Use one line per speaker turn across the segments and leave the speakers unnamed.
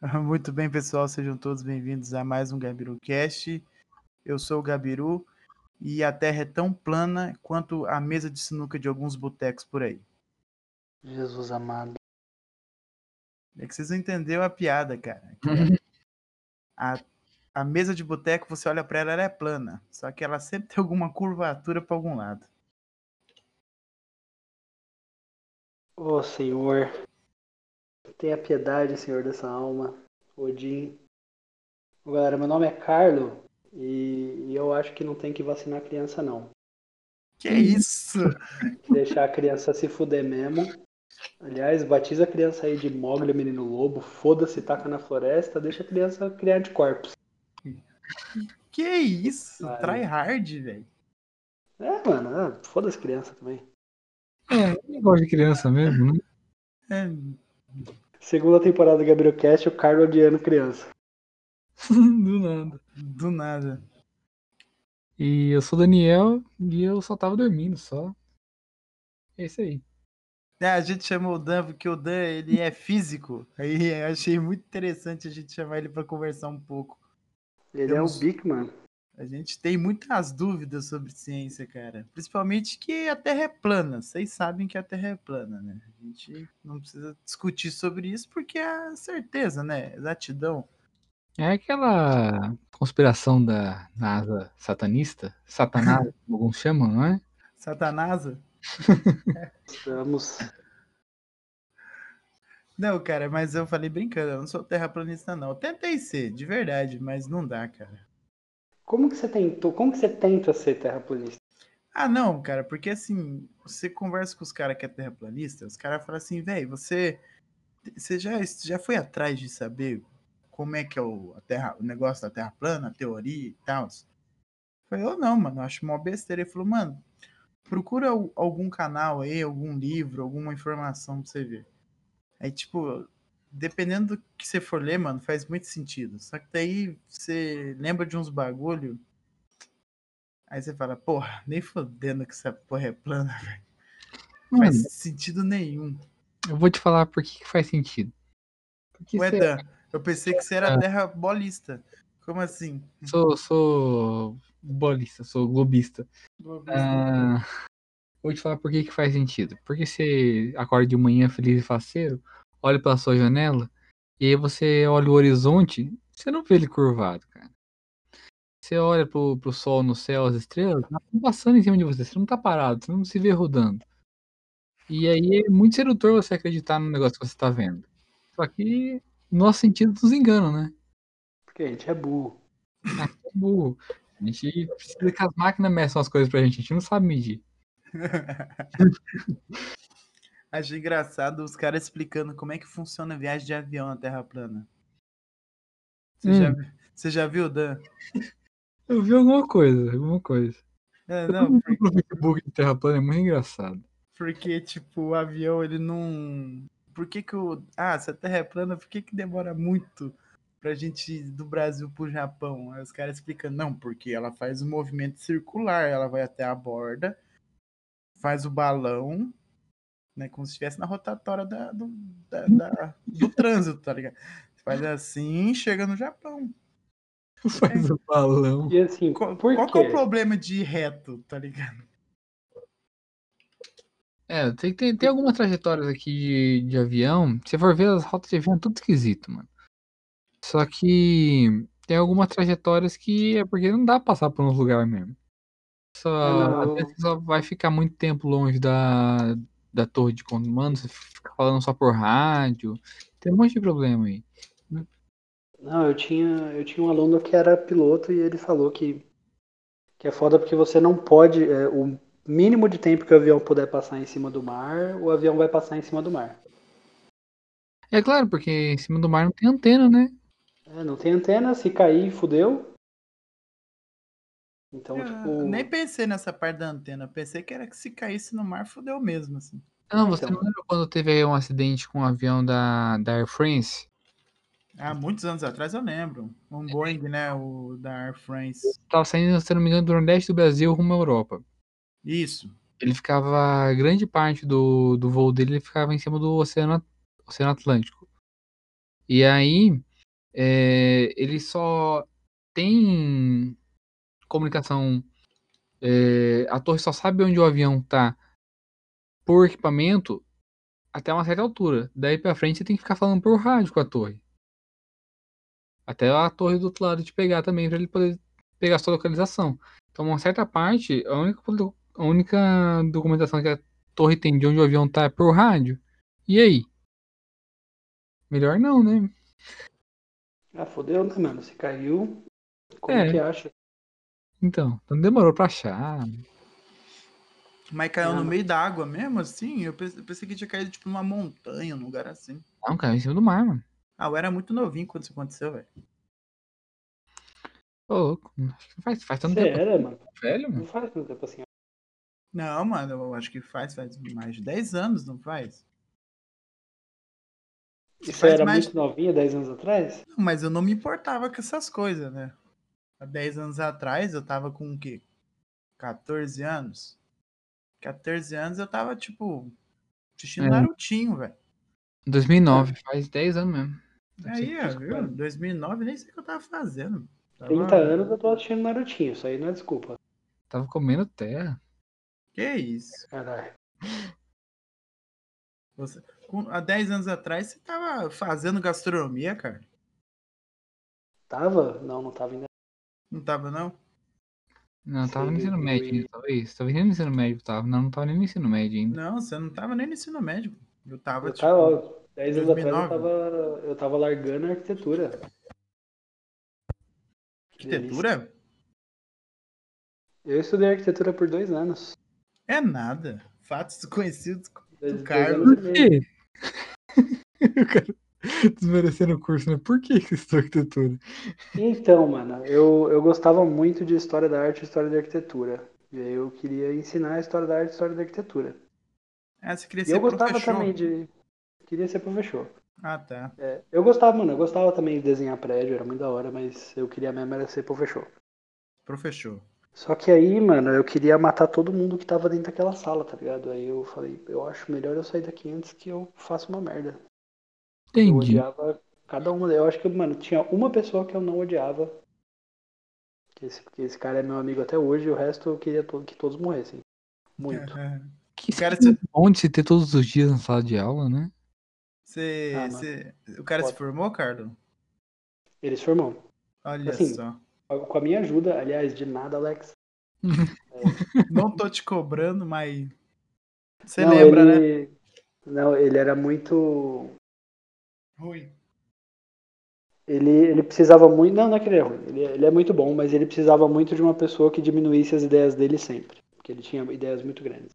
Muito bem, pessoal, sejam todos bem-vindos a mais um Gabiru Cast. Eu sou o Gabiru e a Terra é tão plana quanto a mesa de sinuca de alguns botecos por aí.
Jesus amado.
É que vocês não entenderam a piada, cara. a, a mesa de boteco, você olha para ela, ela é plana, só que ela sempre tem alguma curvatura para algum lado.
Ô Senhor, tenha piedade, Senhor, dessa alma. Odin. Ô, galera, meu nome é Carlo e, e eu acho que não tem que vacinar criança, não.
Que isso?
Deixar a criança se fuder mesmo. Aliás, batiza a criança aí de Mogli, menino lobo, foda-se, taca na floresta, deixa a criança criar anticorpos.
Que isso? Vale. Try hard, velho.
É, mano, é, foda-se criança também.
É, eu gosto de criança mesmo, né?
É.
Segunda temporada do Gabriel Cast, o Carlos odiando criança.
Do nada.
Do nada.
E eu sou o Daniel e eu só tava dormindo, só. É isso aí.
É, a gente chamou o Dan porque o Dan ele é físico. Aí eu achei muito interessante a gente chamar ele para conversar um pouco.
Ele Temos... é o Big Man.
A gente tem muitas dúvidas sobre ciência, cara. Principalmente que a Terra é plana. Vocês sabem que a Terra é plana, né? A gente não precisa discutir sobre isso porque é certeza, né? Exatidão.
É aquela conspiração da NASA satanista, Satanás, alguns chamam, não é?
Satanasa?
Vamos.
Não, cara, mas eu falei brincando, eu não sou terraplanista, não. Eu tentei ser, de verdade, mas não dá, cara.
Como que você tentou? Como que você tenta ser terraplanista?
Ah, não, cara, porque assim, você conversa com os caras que é terraplanista, os caras falam assim, velho, você, você já, já foi atrás de saber como é que é o, a terra, o negócio da Terra plana, a teoria e tal. Falei, eu não, mano, acho uma besteira. Ele falou, mano, procura algum canal aí, algum livro, alguma informação pra você ver. Aí, tipo, dependendo do que você for ler, mano, faz muito sentido. Só que daí você lembra de uns bagulho. Aí você fala, porra, nem fodendo que essa porra é plana, velho. Não faz sentido nenhum.
Eu vou te falar por que, que faz sentido.
Porque Ué, Dan, eu pensei que você era ah. terra bolista. Como assim?
Sou, sou bolista, sou globista. globista. Ah, vou te falar por que, que faz sentido. Porque você acorda de manhã feliz e faceiro, olha pela sua janela, e aí você olha o horizonte, você não vê ele curvado, cara. Você olha pro, pro sol no céu, as estrelas, elas estão passando em cima de você, você não tá parado, você não se vê rodando. E aí é muito sedutor você acreditar no negócio que você tá vendo. Só que nosso sentido nos engana, né?
Porque a gente é burro.
A gente é burro. A gente precisa que as máquinas meçam as coisas pra gente, a gente não sabe medir.
Achei engraçado os caras explicando como é que funciona a viagem de avião na Terra plana. Você, hum. já, você já viu, Dan?
Eu vi alguma coisa, alguma coisa.
É, não,
porque... O Facebook de Terra plana é muito engraçado.
Porque, tipo, o avião, ele não por que que o... Ah, se a Terra é plana, por que que demora muito pra gente ir do Brasil pro Japão? Aí os caras explicam, não, porque ela faz um movimento circular, ela vai até a borda, faz o balão, né, como se estivesse na rotatória da, do, da, da, do trânsito, tá ligado? Faz assim chega no Japão.
Faz é. o balão.
E assim,
qual, qual é o problema de ir reto, tá ligado?
É, tem, tem, tem algumas trajetórias aqui de, de avião. Se você for ver, as rotas de avião é tudo esquisito, mano. Só que tem algumas trajetórias que é porque não dá pra passar por um lugar mesmo. Só, às vezes só vai ficar muito tempo longe da, da torre de comando, você fica falando só por rádio. Tem um monte de problema aí.
Não, eu tinha, eu tinha um aluno que era piloto e ele falou que, que é foda porque você não pode. É, o mínimo de tempo que o avião puder passar em cima do mar, o avião vai passar em cima do mar.
É claro, porque em cima do mar não tem antena, né?
É, não tem antena, se cair, fudeu. Então, eu tipo.
Nem pensei nessa parte da antena. Pensei que era que se caísse no mar, fudeu mesmo, assim.
Não, você então... não lembra quando teve um acidente com um avião da, da Air France?
Há muitos anos atrás eu lembro. Um Boeing, né? O da Air France.
Tava saindo, se não me engano, do Nordeste do Brasil rumo à Europa.
Isso.
Ele ficava. Grande parte do, do voo dele ele ficava em cima do Oceano, Oceano Atlântico. E aí. é, ele só tem comunicação. é, a torre só sabe onde o avião tá por equipamento até uma certa altura. Daí pra frente você tem que ficar falando por rádio com a torre. Até a torre do outro lado te pegar também, pra ele poder pegar a sua localização. Então, uma certa parte, a única, a única documentação que a torre tem de onde o avião tá é por rádio. E aí? Melhor não, né?
Ah, fodeu, né, mano? Se caiu, como
É.
que acha?
Então, então demorou pra achar.
Mas caiu
Ah,
no meio da água mesmo, assim? Eu pense- eu pensei que tinha caído, tipo, numa montanha, num lugar assim.
Não, caiu em cima do mar, mano.
Ah, eu era muito novinho quando isso aconteceu, velho.
Ô, louco. Acho que faz, faz tanto tempo
Sério, mano?
velho,
Não
mano.
faz tanto tempo assim.
Não, mano, eu acho que faz, faz mais de 10 anos, não faz?
Você
Faz
era
mais-
muito novinha, 10 anos atrás?
Não, mas eu não me importava com essas coisas, né? Há 10 anos atrás eu tava com o quê? 14 anos? 14 anos eu tava, tipo, assistindo
É.
Narutinho, velho.
2009, faz 10 anos mesmo.
Aí, ó, viu?
Mano.
2009 nem sei o que eu tava fazendo. Tava...
30 anos eu tô assistindo Narutinho, isso aí não é desculpa.
Tava comendo terra.
Que isso?
Caralho.
Você... com- Há 10 anos atrás você tava fazendo gastronomia, cara?
Tava? Não, não tava ainda.
Não tava, não?
Não, tava no ensino médio ainda, talvez. Talvez nem no ensino médio tava. Não, não tava nem no ensino médio ainda.
Não, você não tava nem no ensino médio. Eu tava,
Eu
tipo...
tava, ó, 10 anos atrás eu
2009.
tava, eu tava largando a arquitetura.
Arquitetura?
Eu estudei arquitetura por dois anos.
É nada. Fatos desconhecidos.
Dois, dois
Carlos.
meio.
quê? desmerecendo o curso, né? Por que que você estudou arquitetura?
Então, mano, eu, eu gostava muito de história da arte e história da arquitetura. E aí eu queria ensinar a história da arte e história da arquitetura.
Ah, você queria
E
ser
eu gostava
professor?
também de. Queria ser professor.
Ah, tá.
É, eu gostava, mano, eu gostava também de desenhar prédio, era muito da hora, mas eu queria mesmo era ser professor.
Professor.
Só que aí, mano, eu queria matar todo mundo que tava dentro daquela sala, tá ligado? Aí eu falei, eu acho melhor eu sair daqui antes que eu faça uma merda. Eu
Entendi.
odiava cada uma. Eu acho que, mano, tinha uma pessoa que eu não odiava. Que esse, que esse cara é meu amigo até hoje, e o resto eu queria to- que todos morressem. Muito.
Que
O cara
cara bom de se ter todos os dias na sala de aula, né?
Você,
Ah,
você- O cara se
Foda.
formou, Carlos?
Eles formam.
Olha
Assim,
só.
Com a minha ajuda, aliás, de nada, Alex.
Não tô te cobrando, mas. Você
não,
lembra, né?
ele... Não, ele era muito.
Rui.
Ele, ele precisava muito. Não, não é que ele é ruim. Ele, ele é muito bom, mas ele precisava muito de uma pessoa que diminuísse as ideias dele sempre. Porque ele tinha ideias muito grandes.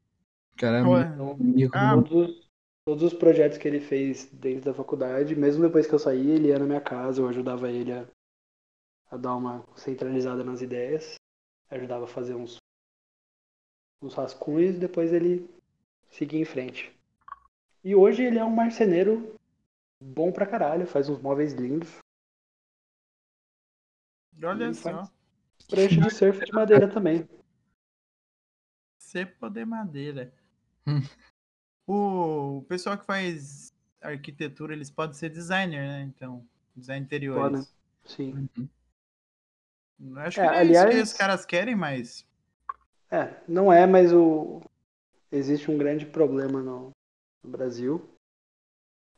Cara,
Ué.
Então,
Ah,
do-
todos, os- todos os projetos que ele fez dentro da faculdade, mesmo depois que eu saí, ele ia na minha casa, eu ajudava ele a, a dar uma centralizada nas ideias, ajudava a fazer uns, uns rascunhos e depois ele seguia em frente. E hoje ele é um marceneiro bom pra caralho, faz uns móveis lindos,
Olha só.
prancha de surf de madeira também.
Cepo de madeira. O... pessoal que faz arquitetura, eles podem ser designer, né? Então, design interiores.
Sim.
Eu Acho
É,
que não é isso que
aliás-
os caras querem, mas.
É, não é, mas o... existe um grande problema no, no Brasil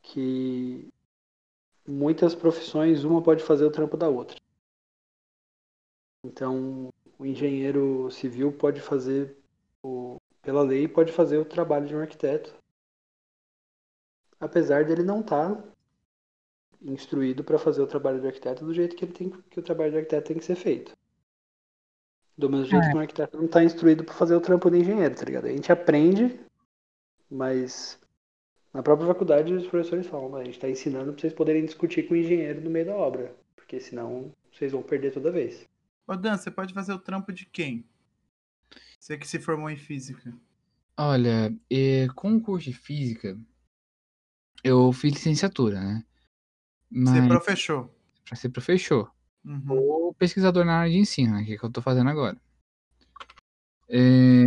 que muitas profissões, uma pode fazer o trampo da outra. Então, o engenheiro civil pode fazer, o, pela lei, pode fazer o trabalho de um arquiteto, apesar dele não estar instruído para fazer o trabalho do arquiteto do jeito que ele tem que o trabalho do arquiteto tem que ser feito. Do mesmo jeito que um arquiteto não está instruído para fazer o trampo do engenheiro, tá ligado? A gente aprende, mas na própria faculdade os professores falam, a gente está ensinando para vocês poderem discutir com o engenheiro no meio da obra, porque senão vocês vão perder toda vez.
Ô, Dan, você pode fazer o trampo de quem? Você que se formou em física.
Olha, eh, com o curso de física, eu fiz licenciatura, né?
Você
Mas
professor.
pra ser professor.
Uhum.
Ou pesquisador na área de ensino, né? Que é o que eu tô fazendo agora. É,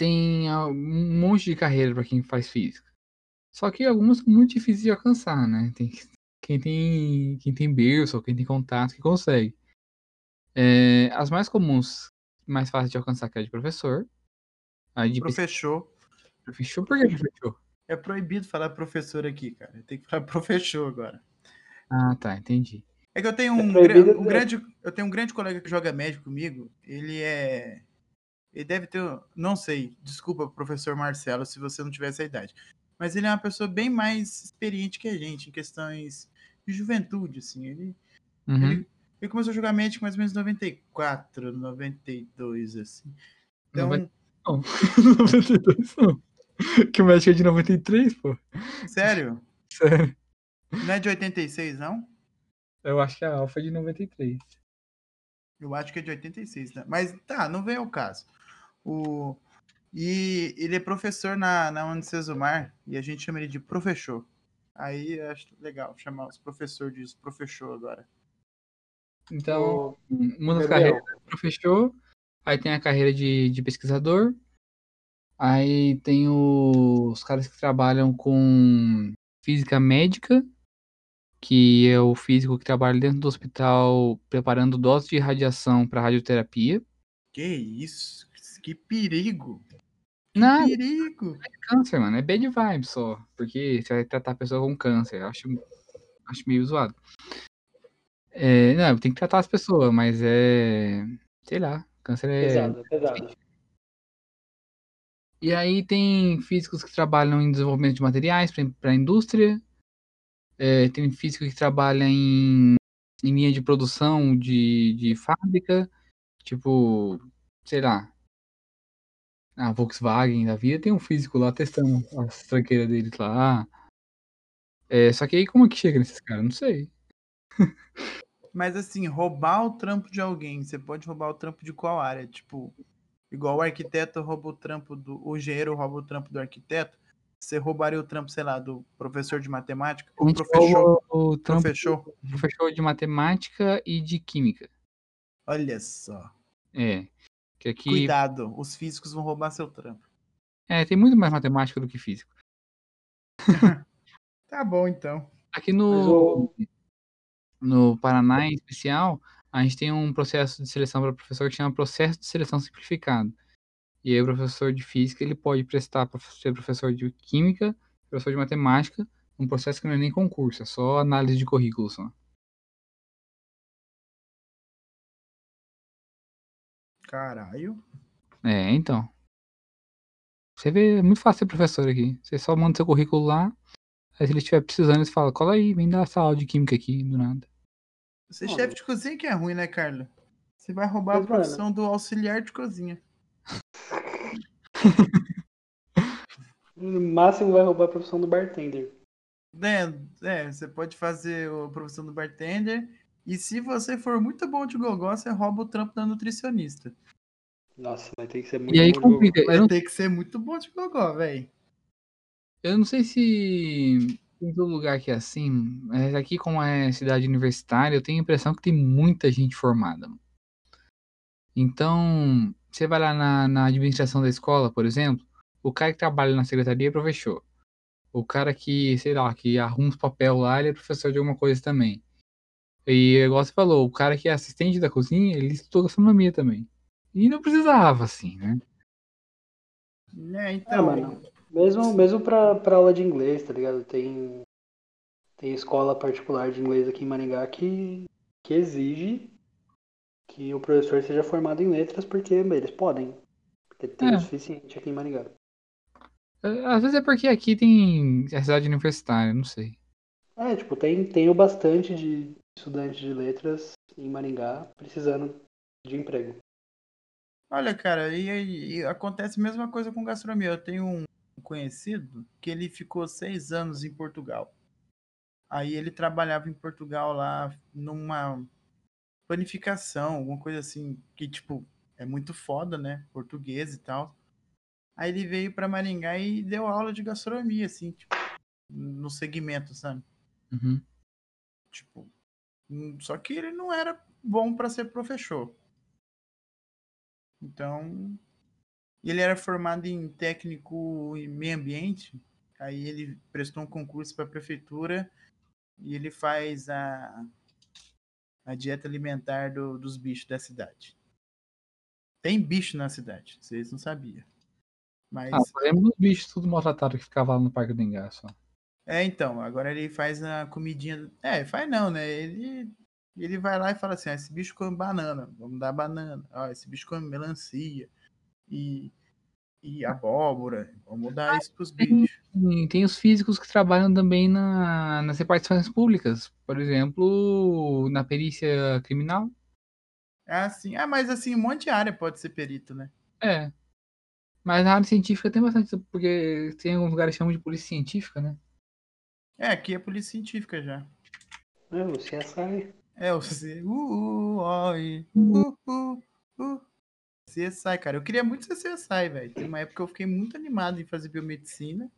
Tem um monte de carreira para quem faz física. Só que algumas são muito difíceis de alcançar, né? Tem que, quem tem, quem tem berço ou quem tem contato que consegue. É, as mais comuns, mais fáceis de alcançar que é a de professor. A de
Professor.
professor, por que professor?
É proibido falar professor aqui, cara. Tem que falar professor agora.
Ah, tá, entendi.
É que eu tenho um,
proibido
gra- um grande, eu tenho um grande colega que joga médico comigo. Ele é, ele deve ter, não sei, desculpa, professor Marcelo, se você não tiver essa idade, mas ele é uma pessoa bem mais experiente que a gente em questões de juventude, assim. Ele,
Uhum.
ele, ele começou a jogar médico mais ou menos em 94, 92, assim. Então,
Noven- Não, 92 não. Que o médico é de 93, pô.
sério,
Sério.
não é de 86, não?
Eu acho que a Alfa é de 93.
Eu acho que é de 86, né? Mas tá, não vem ao caso. O... E ele é professor na, na Unicesumar e a gente chama ele de professor. Aí eu acho legal chamar os professores de professor agora.
Então, uma das
Gabriel,
carreiras é professor, aí tem a carreira de, de pesquisador, aí tem o- os caras que trabalham com física médica, que é o físico que trabalha dentro do hospital preparando doses de radiação para radioterapia.
Que isso? Que perigo!
Não,
Perigo!
câncer, mano, é bad vibe só, porque você vai tratar a pessoa com câncer, eu acho, acho meio zoado. É, não, tem que tratar as pessoas, mas é, sei lá, câncer é
pesado, pesado.
E aí tem físicos que trabalham em desenvolvimento de materiais para a indústria. É, tem físico que trabalha em, em linha de produção de, de fábrica. Tipo, sei lá. A Volkswagen da vida tem um físico lá testando as tranqueiras deles lá. É, só que aí como é que chega nesses caras? Não sei.
Mas assim, roubar o trampo de alguém, você pode roubar o trampo de qual área? Tipo, igual o arquiteto rouba o trampo do. O engenheiro rouba o trampo do arquiteto. Você roubaria o trampo, sei lá, do professor de matemática? O professor.
o trampo
Professor.
professor de matemática e de química.
Olha só.
É. Que aqui
Cuidado, os físicos vão roubar seu trampo.
é, tem muito mais matemática do que físico.
Tá bom, então.
Aqui no, no Paraná, em especial, a gente tem um processo de seleção para professor que chama processo de seleção simplificado. E aí o professor de física ele pode prestar para ser professor de química, professor de matemática, um processo que não é nem concurso, é só análise de currículo só.
Caralho.
É, então. Você vê, é muito fácil ser professor aqui. Você só manda seu currículo lá, aí se ele estiver precisando, você fala, cola aí, vem dar essa aula de química aqui, do nada.
Ser
Mano.
chefe de cozinha que é ruim, né, Carlos? Você vai roubar
Mas,
a profissão do auxiliar de cozinha.
No máximo vai roubar a profissão do bartender.
É, é, você pode fazer a profissão do bartender. E se você for muito bom de gogó, você rouba o trampo da nutricionista.
Nossa, vai ter que ser muito
E aí
bom de gogó.
complica.
Vai
não,
ter que ser muito bom de gogó, velho.
eu não sei se tem todo lugar que é assim, mas aqui como é cidade universitária, eu tenho a impressão que tem muita gente formada. Então, você vai lá na, na administração da escola, por exemplo, o cara que trabalha na secretaria é professor. O cara que, sei lá, que arruma os papel lá, ele é professor de alguma coisa também. E igual você falou, o cara que é assistente da cozinha, ele estudou gastronomia também. E não precisava, assim, né?
É,
Ah,
então.
mano. Mesmo, mesmo pra, pra aula de inglês, tá ligado? Tem, tem escola particular de inglês aqui em Maringá que, que exige que o professor seja formado em letras porque eles podem. Porque tem
É.
o suficiente aqui em Maringá.
É, Às vezes é porque aqui tem a cidade universitária, não sei.
É, tipo, tem, tenho bastante de estudantes de letras em Maringá precisando de emprego.
Olha, cara, e, e- acontece a mesma coisa com gastronomia. Eu tenho um conhecido que ele ficou seis anos em Portugal. Aí ele trabalhava em Portugal lá numa panificação, alguma coisa assim, que tipo, é muito foda, né? Português e tal. Aí ele veio pra Maringá e deu aula de gastronomia, assim, tipo, no segmento, sabe?
Uhum.
Tipo, só que ele não era bom para ser professor. Então, ele era formado em técnico em meio ambiente. Aí ele prestou um concurso para a prefeitura e ele faz a, a dieta alimentar do- dos bichos da cidade. Tem bicho na cidade, vocês não sabiam. Mas,
Ah, por exemplo, os bichos tudo maltratados que ficavam lá no Parque do Engá só.
É, então, agora ele faz a comidinha. É, faz não, né? Ele, ele vai lá e fala assim: ah, esse bicho come banana, vamos dar banana. Ó, esse bicho come melancia e, e abóbora, vamos dar isso pros bichos.
E tem os físicos que trabalham também na, nas repartições públicas. Por exemplo, na perícia criminal.
Ah, sim. Ah, mas assim, um monte de área pode ser perito, né?
É. Mas na área científica tem bastante, porque tem alguns lugares que chamam de polícia científica, né?
É, aqui é polícia científica já.
É, você é sai.
É, o C. Uh, uh, uh, uh, uh. CSI, cara. Eu queria muito ser CSI, velho. Tem uma época que eu fiquei muito animado em fazer biomedicina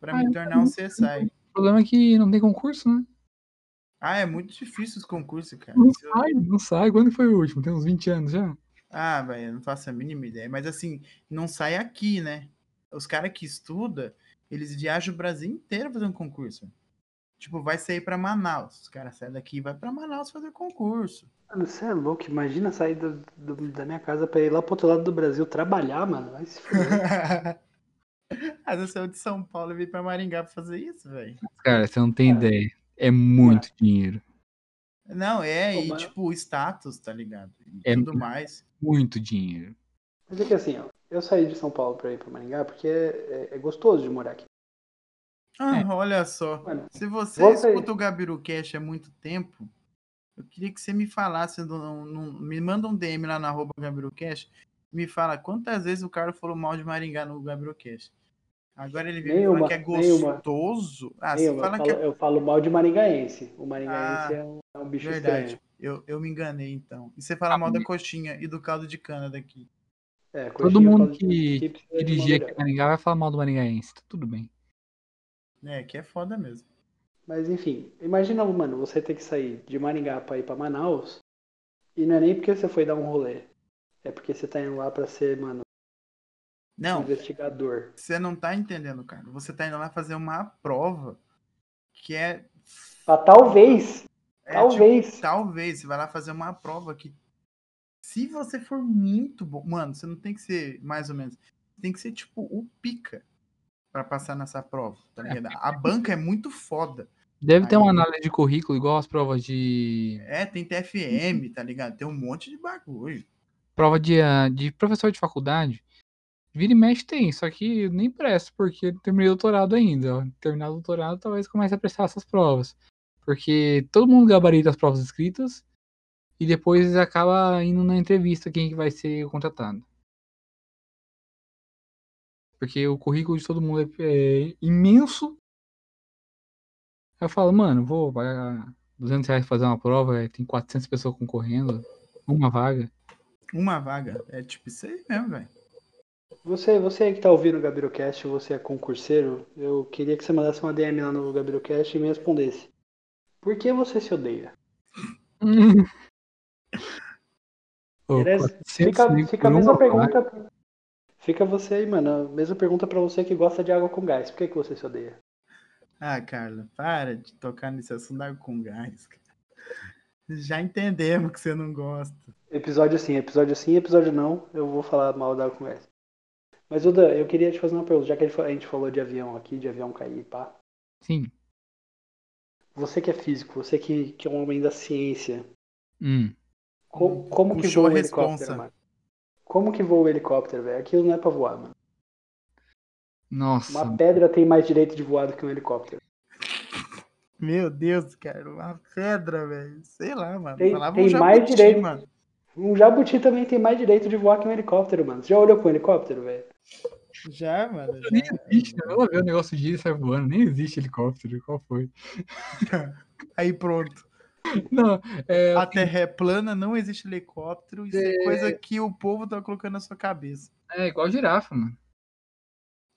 pra
Ah,
me tornar um CSI.
O problema é que não tem concurso, né?
Ah, é muito difícil os concursos, cara.
Não
eu-
sai, não sai. Quando foi o último? Tem uns 20 anos já.
Ah, velho, eu não faço a mínima ideia. Mas assim, não sai aqui, né? Os caras que estudam, eles viajam o Brasil inteiro fazer um concurso. Tipo, vai sair pra Manaus. Os caras saem daqui e vai pra Manaus fazer concurso.
Mano, você é louco. Imagina sair do- do- da minha casa pra ir lá pro outro lado do Brasil trabalhar, mano. Vai se fuder.
Vezes eu de São Paulo e vim pra Maringá pra fazer isso, velho.
Cara, você não tem
É.
ideia. É muito dinheiro.
Não, é,
Pô,
e
mas-
tipo, o status, tá ligado? E
É
tudo mais.
Muito dinheiro.
Mas é que assim, ó. Eu saí de São Paulo pra ir pra Maringá porque é, é- é gostoso de morar aqui.
Ah,
É.
olha só.
Mano,
Se você escuta o Gabiru Cash há muito tempo, eu queria que você me falasse, num- num- me manda um DM lá na arroba Gabiru Cash, me fala quantas vezes o cara falou mal de Maringá no Gabiru Cash. Agora ele vem
Nenhuma,
falar que é gostoso. Ah,
eu,
você fala
falo,
que é
eu falo mal de maringaense. O maringaense
Ah,
é, um, é um bicho
verdade.
estranho.
Eu, eu me enganei então. E você fala mal da coxinha e do caldo de cana daqui.
É,
Todo mundo que
precisa de uma
dirigir aqui em Maringá vai falar mal do maringaense. Tá tudo bem.
É, que é foda mesmo.
Mas enfim, imagina, mano, você ter que sair de Maringá pra ir pra Manaus. E não é nem porque você foi dar um rolê. É porque você tá indo lá pra ser, mano,
Não,
investigador.
você não tá entendendo, cara. Você tá indo lá fazer uma prova que é.
Ah, talvez!
é
talvez!
tipo, talvez, você vai lá fazer uma prova que. Se você for muito bom. Mano, você não tem que ser mais ou menos. Tem que ser tipo o pica pra passar nessa prova, tá ligado? A banca é muito foda.
Deve ter
Aí-
uma análise de currículo igual as provas de.
É, tem TFM, tá ligado? Tem um monte de bagulho.
Prova de, ah, de professor de faculdade. Vira e mexe tem, só que nem presto, porque eu não terminei o doutorado ainda. Terminar o doutorado, talvez comece a prestar essas provas. Porque todo mundo gabarita as provas escritas e depois acaba indo na entrevista quem que vai ser contratado. Porque o currículo de todo mundo é, é imenso. Aí eu falo, mano, vou pagar 200 reais pra fazer uma prova, é, tem 400 pessoas concorrendo, uma vaga.
Uma vaga. É tipo isso aí mesmo, velho.
Você, você aí que tá ouvindo o GabiroCast, você é concurseiro, eu queria que você mandasse uma DM lá no GabiroCast e me respondesse. Por que você se odeia?
Ô,
Beleza?
400
Fica, fica a mesma pergunta. Fica você aí, mano. A mesma pergunta pra você que gosta de água com gás. Por que, que você se odeia?
Ah, Carla, para de tocar nesse assunto da água com gás, cara. Já entendemos que você não gosta.
Episódio sim, episódio sim, episódio não. Eu vou falar mal da água com gás. Mas, Oda, eu queria te fazer uma pergunta. Já que a gente fa- a gente falou de avião aqui, de avião cair, pá.
Sim.
Você que é físico, você que, que é um homem da ciência.
Hum.
Co- como que voa
a
o helicóptero,
responsa.
mano? Como que voa o helicóptero, velho? Aquilo não é pra voar, mano.
Nossa.
Uma pedra tem mais direito de voar do que um helicóptero.
Meu Deus, cara, uma pedra, velho. Sei lá, mano.
Tem-
Falava
tem
um
mais
jabuti,
direito.
mano.
Um jabuti também tem mais direito de voar que um helicóptero, mano. Você já olhou com um helicóptero, velho?
Já, mano. Já.
Nem existe, né? Ela vê o negócio de e sai voando, nem existe helicóptero, qual foi?
Aí pronto.
Não, é,
A terra é plana, não existe helicóptero. Isso é coisa que o povo tá colocando na sua cabeça.
é igual girafa, mano.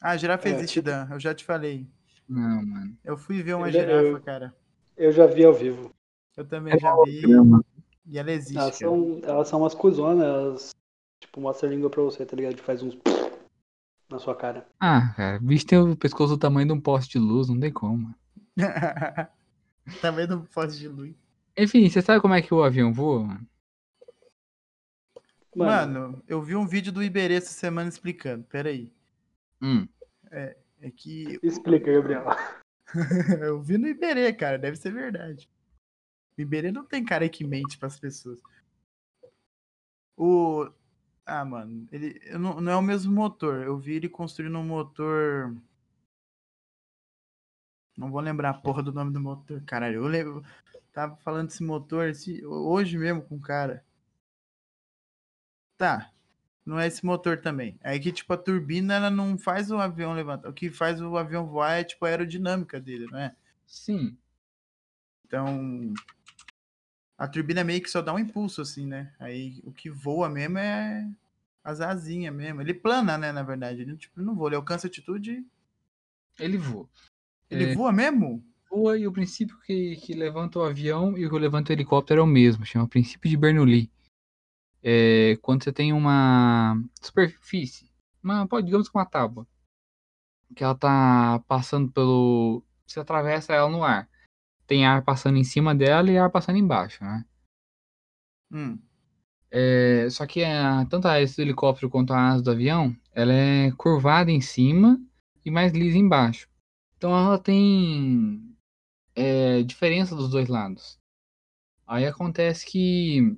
Ah, girafa
É,
existe,
tipo-
Dan. Eu já te falei.
Não, mano.
Eu fui ver uma
Eu
girafa,
eu-
cara.
Eu já vi ao vivo.
Eu também já vi. E ela existe,
Elas
cara.
são, elas são umas cuzonas, elas tipo, mostram a língua pra você, tá ligado? Que faz uns na sua cara.
Ah, cara, o bicho tem o pescoço do tamanho de um poste de luz, não tem como. mano.
Tá vendo o poste de luz.
Enfim, você sabe como é que o avião voa? mano?
Mano, eu vi um vídeo do Iberê essa semana explicando. Pera aí.
Hum.
É que
Explica, Gabriel.
eu vi no Iberê, cara. Deve ser verdade. O Iberê não tem cara que mente pras pessoas. O. Ah, mano, ele não, não é o mesmo motor. Eu vi ele construindo um motor. Não vou lembrar a porra do nome do motor, caralho. Eu lembro. Tava falando desse motor esse- hoje mesmo com o cara. Tá. Não é esse motor também. É que, tipo, a turbina ela não faz o avião levantar. O que faz o avião voar é, tipo, a aerodinâmica dele, não é?
Sim.
Então, a turbina meio que só dá um impulso, assim, né? Aí o que voa mesmo é as asinhas mesmo. Ele plana, né, na verdade. Ele, tipo, não voa, ele alcança altitude.
Ele voa.
Ele
É.
voa mesmo?
Voa e o princípio que, que levanta o avião e o que levanta o helicóptero é o mesmo. Chama princípio de Bernoulli. É, quando você tem uma superfície, uma, digamos que uma tábua, que ela tá passando pelo. Você atravessa ela no ar. Tem ar passando em cima dela e ar passando embaixo, né?
Hum.
É, só que a, tanto a hélice do helicóptero quanto a asa do avião, ela é curvada em cima e mais lisa embaixo. Então ela tem é, diferença dos dois lados. Aí acontece que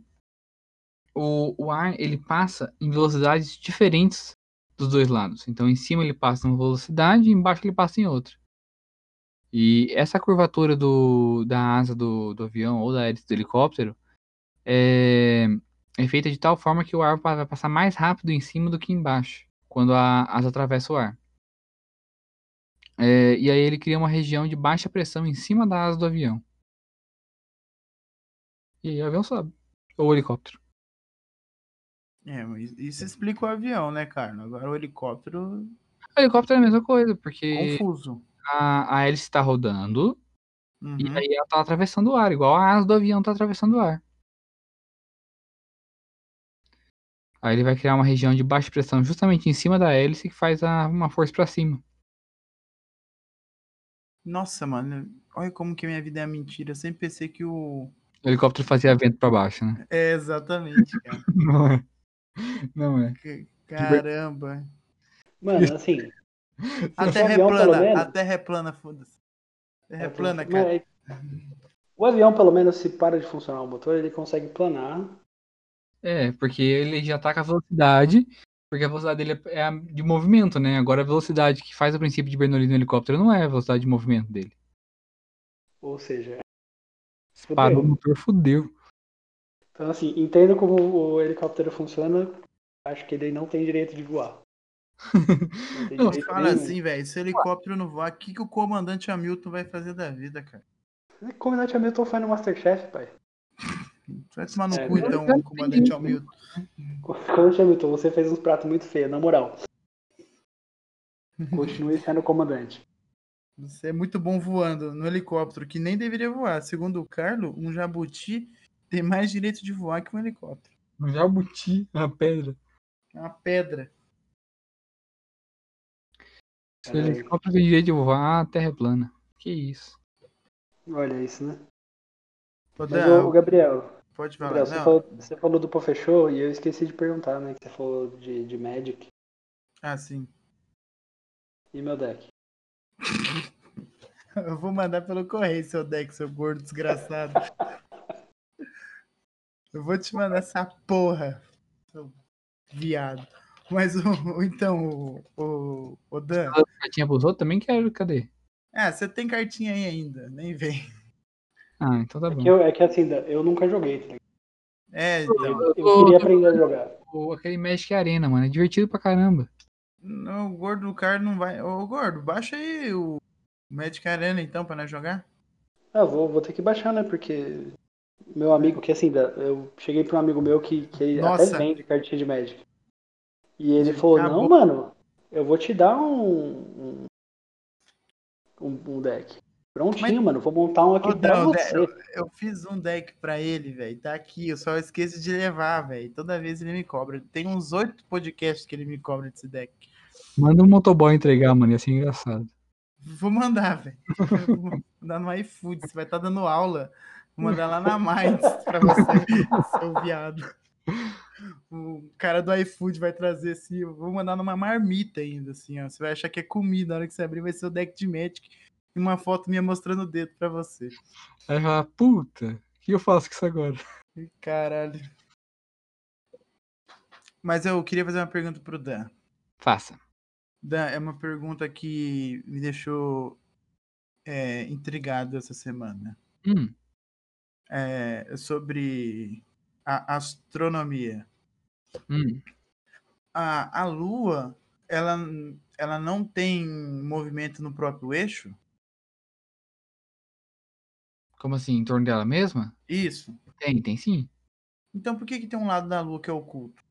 o, o ar ele passa em velocidades diferentes dos dois lados. Então em cima ele passa em uma velocidade e embaixo ele passa em outra. E essa curvatura do, da asa do, do avião ou da hélice do helicóptero é, é feita de tal forma que o ar vai passar mais rápido em cima do que embaixo, quando a asa atravessa o ar. É, e aí ele cria uma região de baixa pressão em cima da asa do avião. E aí o avião sobe. Ou o helicóptero.
É, mas isso explica o avião, né, cara? Agora o helicóptero.
O helicóptero é a mesma coisa, porque
Confuso.
a, a hélice está rodando
Uhum.
e aí ela tá atravessando o ar, igual a asa do avião tá atravessando o ar. Aí ele vai criar uma região de baixa pressão justamente em cima da hélice que faz a- uma força para cima.
Nossa, mano. Olha como que minha vida é mentira. Eu sempre pensei que o.
O helicóptero fazia vento para baixo, né?
É, exatamente, cara.
Não é. Não é.
Caramba.
Mano, assim.
A terra é
avião,
plana.
menos-
A terra é plana, foda-se. Terra é
Mas
plana, cara.
O avião, pelo menos, se para de funcionar o motor, ele consegue planar.
É, porque ele já tá com a velocidade, porque a velocidade dele é a de movimento, né? Agora a velocidade que faz o princípio de Bernoulli no helicóptero não é a velocidade de movimento dele.
Ou seja,
Parou o
fudeu.
motor, fudeu.
Então, assim, entendo como o helicóptero funciona. Acho que ele não tem direito de voar. Não
Não,
Fala
nenhum.
assim, velho. Se o helicóptero não voar, o que, que o comandante Hamilton vai fazer da vida, cara?
O comandante Hamilton foi no Masterchef, pai.
Vai tomar no
É,
cu, então, o comandante. Hamilton.
Comandante Hamilton, você fez uns pratos muito feios, na moral. Continue sendo comandante.
Você é muito bom voando no helicóptero, que nem deveria voar. Segundo o Carlo, um jabuti tem mais direito de voar que um helicóptero.
Um jabuti na pedra.
É uma pedra.
Se o helicóptero tem direito de voar, a terra é plana. Que isso.
Olha isso, né? Mas, ô, Gabriel,
pode falar.
Gabriel, você, falou, você falou do Pofechou e eu esqueci de perguntar, né? Que você falou de, de Magic
Ah, sim.
e meu deck.
Eu vou mandar pelo correio, seu deck, seu gordo desgraçado. Eu vou te mandar essa porra, seu viado. Mas o, o- então, o, o, o Dan.
Cartinha pros outros também quero, cadê?
Ah, você tem cartinha aí ainda, nem vem.
Ah, então tá
É
bom.
que, eu, é que assim, eu nunca joguei, tá ligado?
É, então.
Eu queria aprender a jogar.
O- Aquele Magic Arena, mano, é divertido pra caramba.
Não, o gordo do cara não vai. Ô, gordo, baixa aí o Magic Arena então pra nós jogar.
Ah, vou, vou ter que baixar, né? Porque meu amigo, que assim, eu cheguei pra um amigo meu que, que
Nossa.
até vende cartinha de Magic. E ele falou,
Acabou.
não, mano, eu vou te dar um. um, um deck. Prontinho,
Mas-
mano. Vou montar um aqui
Ô,
pra
Dan,
você.
eu, eu fiz um deck pra ele, velho. Tá aqui, eu só esqueço de levar, velho. Toda vez ele me cobra. Tem uns oito podcasts que ele me cobra desse deck.
Manda um motoboy entregar, mano, ia ser engraçado.
Vou mandar, velho. Vou mandar no iFood. Você vai estar dando aula. Vou mandar lá na Minds pra você, seu viado. O cara do iFood vai trazer assim. Eu vou mandar numa marmita ainda, assim, ó. Você vai achar que é comida. Na hora que você abrir, vai ser o deck de Magic e uma foto minha mostrando o dedo pra você.
Aí falar, puta, o que eu faço com isso agora?
Caralho. Mas eu queria fazer uma pergunta pro Dan.
Faça.
Dan, é uma pergunta que me deixou é, intrigado essa semana.
Hum,
É sobre a astronomia.
hum.
A, a Lua, ela, ela não tem movimento no próprio eixo?
Como assim, em torno dela mesma?
Isso.
Tem, tem sim.
Então por que, que tem um lado da Lua que é oculto?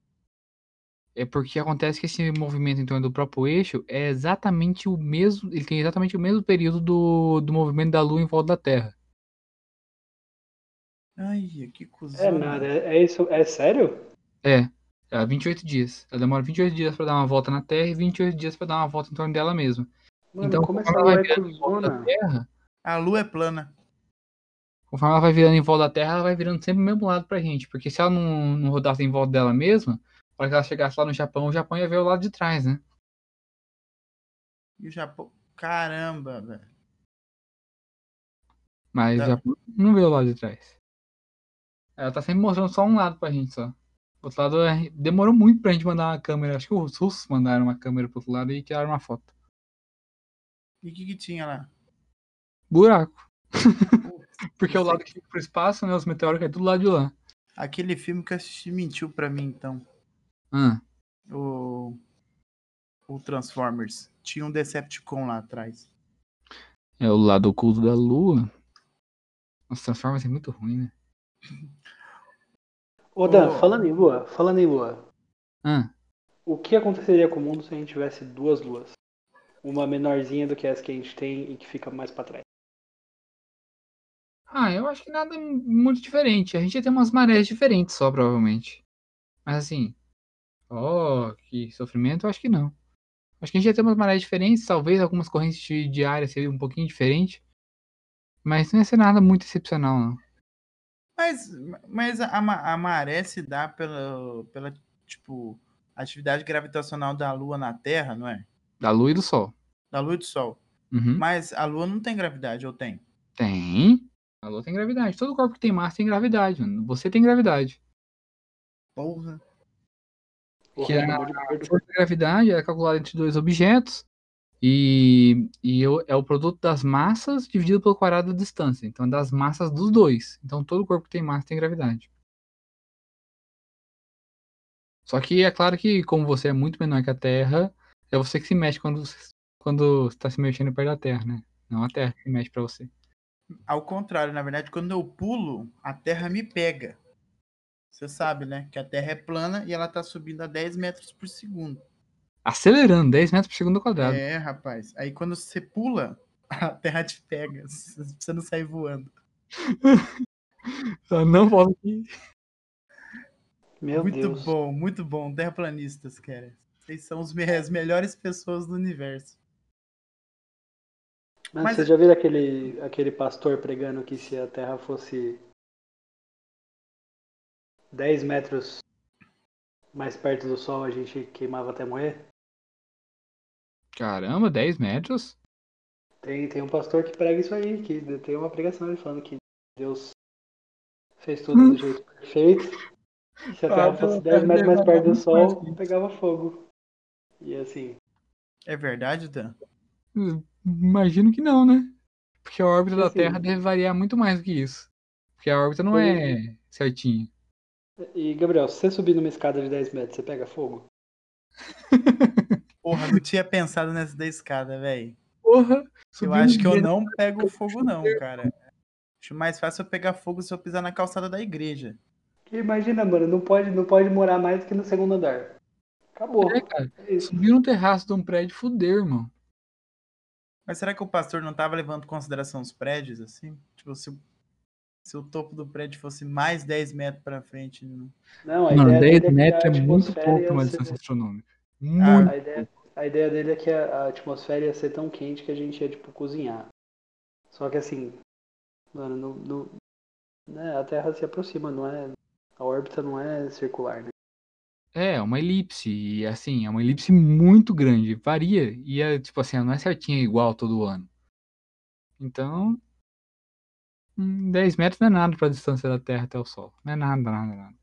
É porque acontece que esse movimento em torno do próprio eixo é exatamente o mesmo. Ele tem exatamente o mesmo período do, do movimento da Lua em volta da Terra.
Ai, que cuzão.
É nada, é, é isso, é sério?
É. É 28 dias. Ela demora 28 dias pra dar uma volta na Terra e 28 dias pra dar uma volta em torno dela mesma.
Mano,
Então,
como essa
conforme ela vai
é
virando em volta da? Terra,
A Lua é plana.
Conforme ela vai virando em volta da Terra, ela vai virando sempre o mesmo lado pra gente. Porque se ela não, não rodasse em volta dela mesma, para que ela chegasse lá no Japão, o Japão ia ver o lado de trás, né?
E o Japão. Caramba, velho.
Mas
Tá.
o Japão não vê o lado de trás. Ela tá sempre mostrando só um lado pra gente só. O outro lado é- demorou muito pra gente mandar uma câmera. Acho que os russos mandaram uma câmera pro outro lado e tiraram uma foto.
E o que, que tinha lá?
Buraco. Porque é o lado que fica pro espaço, né? Os meteoros caem tudo lá de lá.
Aquele filme que eu assisti mentiu pra mim, então.
Ah,
O. O Transformers. Tinha um Decepticon lá atrás.
é o lado oculto da Lua. Nossa, Transformers é muito ruim, né?
Ô Dan,
Ô.
falando em lua, falando em lua,
Ah,
o que aconteceria com o mundo se a gente tivesse duas luas? Uma menorzinha do que essa que a gente tem e que fica mais pra trás.
Ah, eu acho que nada muito diferente. A gente ia ter umas marés diferentes só, provavelmente. Mas assim, ó, que sofrimento, eu acho que não. Acho que a gente ia ter umas marés diferentes, talvez algumas correntes de, área seriam um pouquinho diferentes. Mas não ia ser nada muito excepcional, não.
Mas, mas a, a maré se dá pela, pela, tipo, atividade gravitacional da Lua na Terra, não é?
Da Lua e do Sol.
Da Lua e do Sol.
Uhum.
Mas a Lua não tem gravidade, ou tem?
Tem. A Lua tem gravidade. Todo corpo que tem massa tem gravidade, mano. Você tem gravidade.
Porra.
Porra,
Que é A
perder.
força da gravidade é calculada entre dois objetos e, e eu- é o produto das massas dividido pelo quadrado da distância. Então é das massas dos dois. Então todo corpo que tem massa tem gravidade. Só que é claro que, como você é muito menor que a Terra, é você que se mexe quando você quando está se mexendo perto da Terra, né? Não a Terra que se mexe pra você.
Ao contrário, na verdade, quando eu pulo, a Terra me pega. Você sabe, né? Que a Terra é plana e ela tá subindo a 10 metros por segundo.
Acelerando 10 metros por segundo ao quadrado.
É, rapaz. Aí quando você pula, a Terra te pega. Você não sai voando.
Só não volta aqui.
Meu
muito
Deus.
bom, muito bom. Terraplanistas, cara. Vocês são me- as melhores pessoas do universo.
Mano,
Mas-
Vocês já viram aquele, aquele pastor pregando que se a Terra fosse 10 metros mais perto do Sol, a gente queimava até morrer?
Caramba, 10 metros?
Tem, tem um pastor que prega isso aí, que tem uma pregação ele falando que Deus fez tudo do jeito perfeito. E se a Terra
Ah,
fosse
Deus
10 metros mais perto do Sol, pegava fogo. E assim,
É verdade, Dan?
Imagino que não, né? Porque a órbita da Terra deve variar muito mais do que isso. Porque a órbita não é certinha.
E Gabriel, se você subir numa escada de 10 metros, você pega fogo?
Porra, não tinha pensado nessa da escada, velho.
Porra!
Eu acho que eu não pego fogo, não, cara. Acho mais fácil eu pegar fogo se eu pisar na calçada da igreja.
Que imagina, mano, não pode, não pode morar mais do que no segundo andar. Acabou.
É, cara.
É.
Subir no terraço de um prédio, fuder, irmão.
Mas será que o pastor não tava levando em consideração os prédios, assim? Tipo, se, o- se o topo do prédio fosse mais 10 metros pra frente. Não...
Não, a
Mano,
ideia
10
dele é
metros
a
é muito pouco uma
ser-
distância astronômica.
Ah,
Muito.
A ideia, a ideia dele é que a, a atmosfera ia ser tão quente que a gente ia, tipo, cozinhar. Só que assim, mano, no, no- né, a Terra se aproxima, não é. A órbita não é circular, né?
É, uma elipse, e assim, é uma elipse muito grande, varia, e é, tipo assim, não é certinha igual todo ano. Então, hum, 10 metros não é nada pra distância da Terra até o Sol. Não é nada, nada, nada.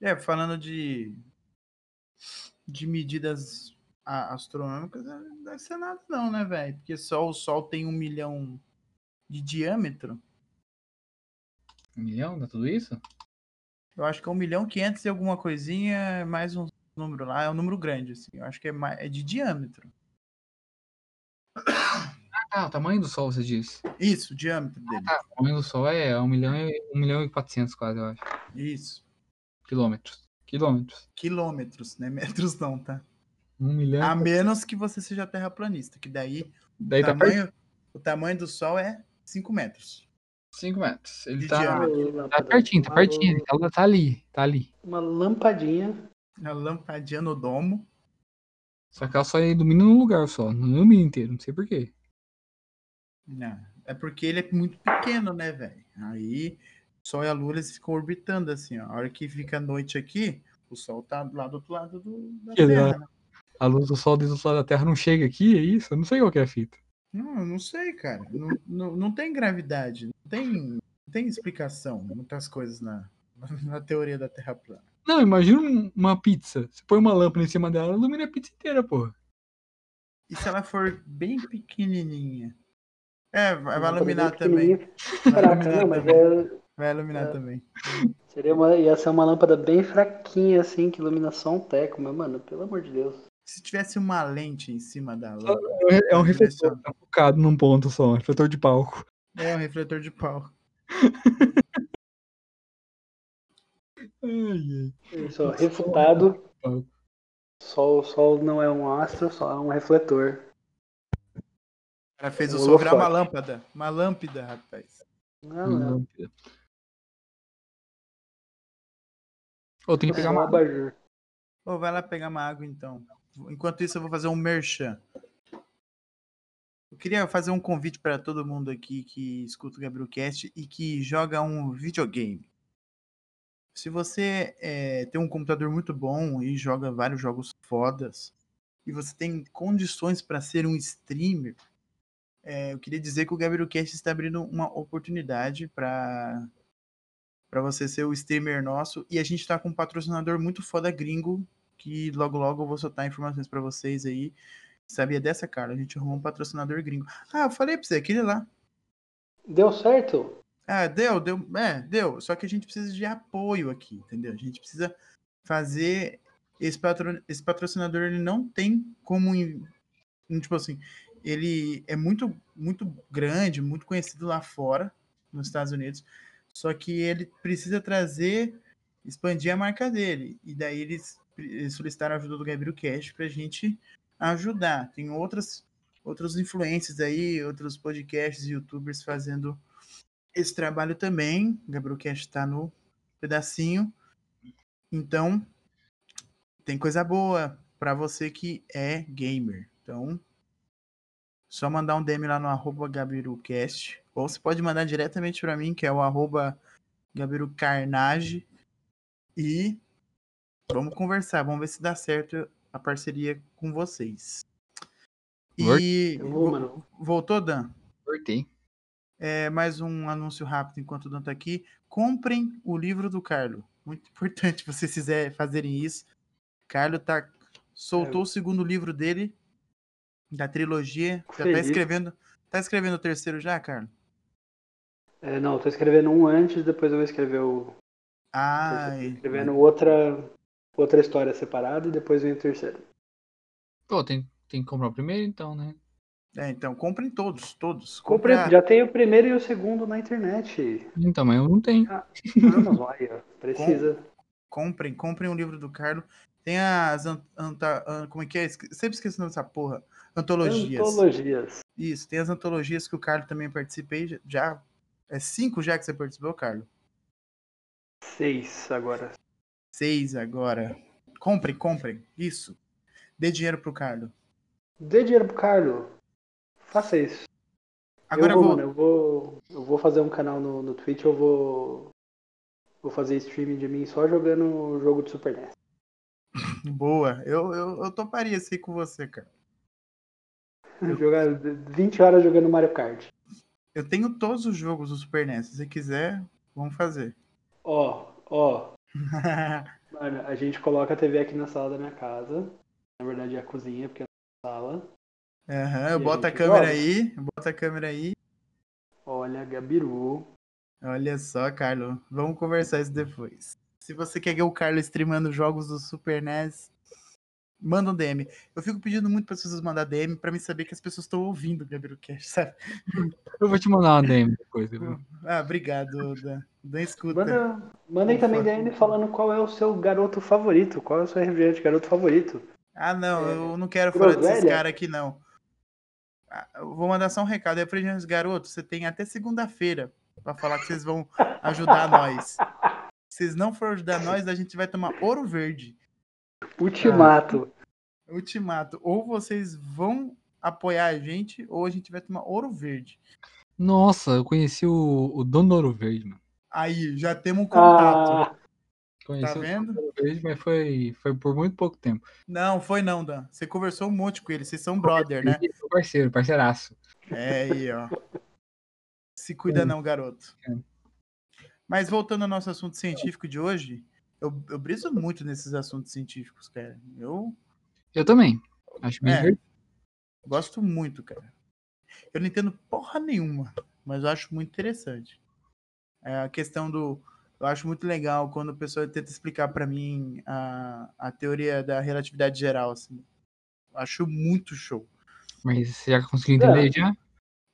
É, falando de, de medidas a- astronômicas, é, não deve ser nada não, né, velho? Porque só o Sol tem um milhão de diâmetro.
Um milhão, dá tudo isso?
Eu acho que é um milhão quinhentos e alguma coisinha, mais um número lá. É um número grande, assim. Eu acho que é, mais, é de diâmetro.
Ah, o tamanho do Sol, você disse.
Isso, o diâmetro dele.
Ah, o tamanho do Sol é 1 milhão e, 1 milhão e 400 quase, eu acho.
Isso.
Quilômetros. Quilômetros.
Quilômetros, né? Metros não, tá?
1 milhão
A menos que você seja terraplanista, que daí
Daí
o
tá
tamanho, o tamanho do Sol é 5 metros.
5 metros. Ele tá, tá pertinho, tá pertinho. Ela tá ali, tá ali.
Uma lampadinha.
A lampadinha no domo.
Só que ela só ilumina num lugar só, não ilumina inteiro, não sei porquê.
Não, é porque ele é muito pequeno, né, velho? Aí o Sol e a Lua eles ficam orbitando assim, ó. A hora que fica a noite aqui, o Sol tá lá do outro lado do, da
Que
Terra. né?
A luz do Sol desde o lado da Terra não chega aqui, é isso? Eu não sei qual que é a fita.
Não, eu não sei, cara. Não, não, não tem gravidade, não tem, não tem explicação, muitas coisas na, na teoria da Terra plana.
Não, imagina um- uma pizza. Você põe uma lâmpada em cima dela, ela ilumina a pizza inteira, porra.
E se ela for bem pequenininha? É, vai, vai iluminar
bem
também.
pequenininha.
Vai
Caraca,
iluminar
não, mas
também.
é,
Vai iluminar
É.
também.
seria uma, ia ser uma lâmpada bem fraquinha, assim, que ilumina só um teco, mas, mano, pelo amor de Deus.
Se tivesse uma lente em cima da lâmpada.
É um refletor
direciona.
focado num ponto só, um refletor de palco.
É um refletor de pau.
Ai, ai.
Isso, ó, refutado.
Palco.
Sol, sol não é um astro, só é um refletor.
O cara fez o
Um
sol virar uma lâmpada. Uma lâmpada, rapaz.
Não,
Uma
não.
lâmpada. Ô, tem que
É
pegar
só um
uma.
abajur.
Ô, vai lá pegar uma água então. Enquanto isso, eu vou fazer um merchan. Eu queria fazer um convite para todo mundo aqui que escuta o Gabriel Cast e que joga um videogame. Se você eh, tem um computador muito bom e joga vários jogos fodas e você tem condições para ser um streamer, eh, eu queria dizer que o Gabriel Cast está abrindo uma oportunidade para para você ser o streamer nosso e a gente tá com um patrocinador muito foda gringo que logo logo eu vou soltar informações para vocês aí. Sabia dessa, cara? A gente arrumou um patrocinador gringo. Ah, eu falei pra você, aquele lá.
Deu certo?
Ah, deu, deu, é, deu. Só que a gente precisa de apoio aqui, entendeu? A gente precisa fazer esse, patro, esse patrocinador, ele não tem como, tipo assim, ele é muito, muito grande, muito conhecido lá fora, nos Estados Unidos, só que ele precisa trazer, expandir a marca dele. E daí eles solicitaram a ajuda do Gabriel Cash pra gente ajudar. Tem outras, outros influencers aí, outros podcasts youtubers fazendo esse trabalho também. O Gabriel Cash está no pedacinho. Então, tem coisa boa para você que é gamer. Então, só mandar um DM lá no arroba GabiruCast. Ou você pode mandar diretamente para mim, que é o arroba GabiruCarnage. E vamos conversar, vamos ver se dá certo a parceria com vocês. E
vou, mano.
voltou, Dan?
Cortei.
É, mais um anúncio rápido enquanto o Dan tá aqui. Comprem o livro do Carlo. Muito importante vocês fizerem, fazerem isso. Carlo tá, soltou
É.
o segundo livro dele, da trilogia. Já tá escrevendo. Tá escrevendo o terceiro já, Carlo?
É, não, tô escrevendo um antes, depois eu vou escrever o.
Ai.
Tô escrevendo outra, outra história separada e depois vem o terceiro.
Pô, tem, tem que comprar o primeiro então, né?
É, então, comprem todos, todos. Compre
já tem o primeiro e o segundo na internet.
Então, mas eu não tenho.
Na Amazon, aí, ó. Precisa.
Comprem, comprem o livro do Carlo. Tem as. an- anta- an- como é que é? Esque- Sempre esqueci o nome dessa porra. Antologias.
Antologias.
Isso, tem as antologias que o Carlo também participei. já- Já. É cinco já que você participou, Carlo?
Seis agora.
Seis agora. Comprem, comprem. Isso. Dê dinheiro pro Carlos.
Dê dinheiro pro Carlos. Faça isso.
Agora
eu vou,
vou.
mano, eu vou. Eu vou fazer um canal no, no Twitch, eu vou. Vou fazer streaming de mim só jogando o jogo de Super NES.
Boa. Eu, eu, eu toparia assim com você, cara.
Jogar 20 horas jogando Mario Kart.
Eu tenho todos os jogos do Super NES. Se você quiser, vamos fazer.
Ó, ó. Mano, a gente coloca a TV aqui na sala da minha casa. Na verdade é a cozinha, porque é a sala.
Aham,
E
eu
a
boto a
gente
câmera
joga.
aí. Bota a câmera aí.
Olha, Gabiru.
Olha só, Carlos. Vamos conversar isso depois. Se você quer ver o Carlos streamando jogos do Super NES, manda um DM. Eu fico pedindo muito para as pessoas mandar DM para me saber que as pessoas estão ouvindo o Gabriel Cash, sabe?
Eu vou te mandar uma DM depois. viu?
Ah, obrigado, Dan. Dan escuta.
Manda, manda aí também DM falando qual é o seu garoto favorito. Qual é o seu refrigerante garoto favorito.
Ah, não,
É,
eu não quero falar desses
groselha?
caras aqui, não. Ah, eu vou mandar só um recado aí pra gente, garotos. Você tem até segunda-feira pra falar que vocês vão ajudar nós. Se vocês não forem ajudar nós, a gente vai tomar ouro verde.
Ultimato.
Ultimato. Ou vocês vão apoiar a gente, ou a gente vai tomar ouro verde.
Nossa, eu conheci o, o dono do Ouro Verde, mano.
Aí, já temos um contato.
Ah,
Conheci
Tá
o
vendo?
dono do Ouro Verde, mas foi, foi por muito pouco tempo.
Não, foi não, Dan. Você conversou um monte com ele. Vocês são brother, né?
Parceiro, parceiraço.
É aí, ó. Se cuida não, garoto.
É.
Mas voltando ao nosso assunto científico de hoje, eu, eu briso muito nesses assuntos científicos, cara. Eu
Eu também. Acho bem
É. gosto muito, cara. Eu não entendo porra nenhuma, mas eu acho muito interessante. É a questão do. Eu acho muito legal quando a pessoa tenta explicar pra mim a, a teoria da relatividade geral, assim. Eu acho muito show.
Mas você já conseguiu entender
É.
já?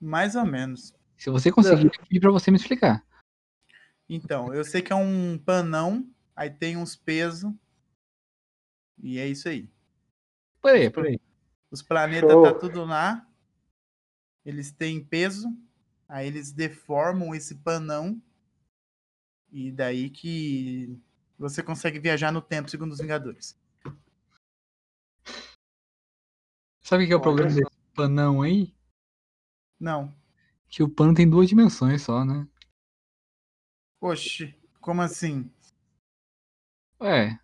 Mais ou menos.
Se você conseguir, eu pedi pra você me explicar.
Então, eu sei que é um panão, aí tem uns pesos. E é isso aí.
Por aí, por aí.
Os planetas
Show.
tá tudo lá. Eles têm peso. Aí eles deformam esse panão. E daí que você consegue viajar no tempo, segundo os Vingadores.
Sabe o que é o
Olha
problema
só.
desse panão aí?
Não.
Que o pano tem duas dimensões só, né?
Oxe, como assim?
Ué.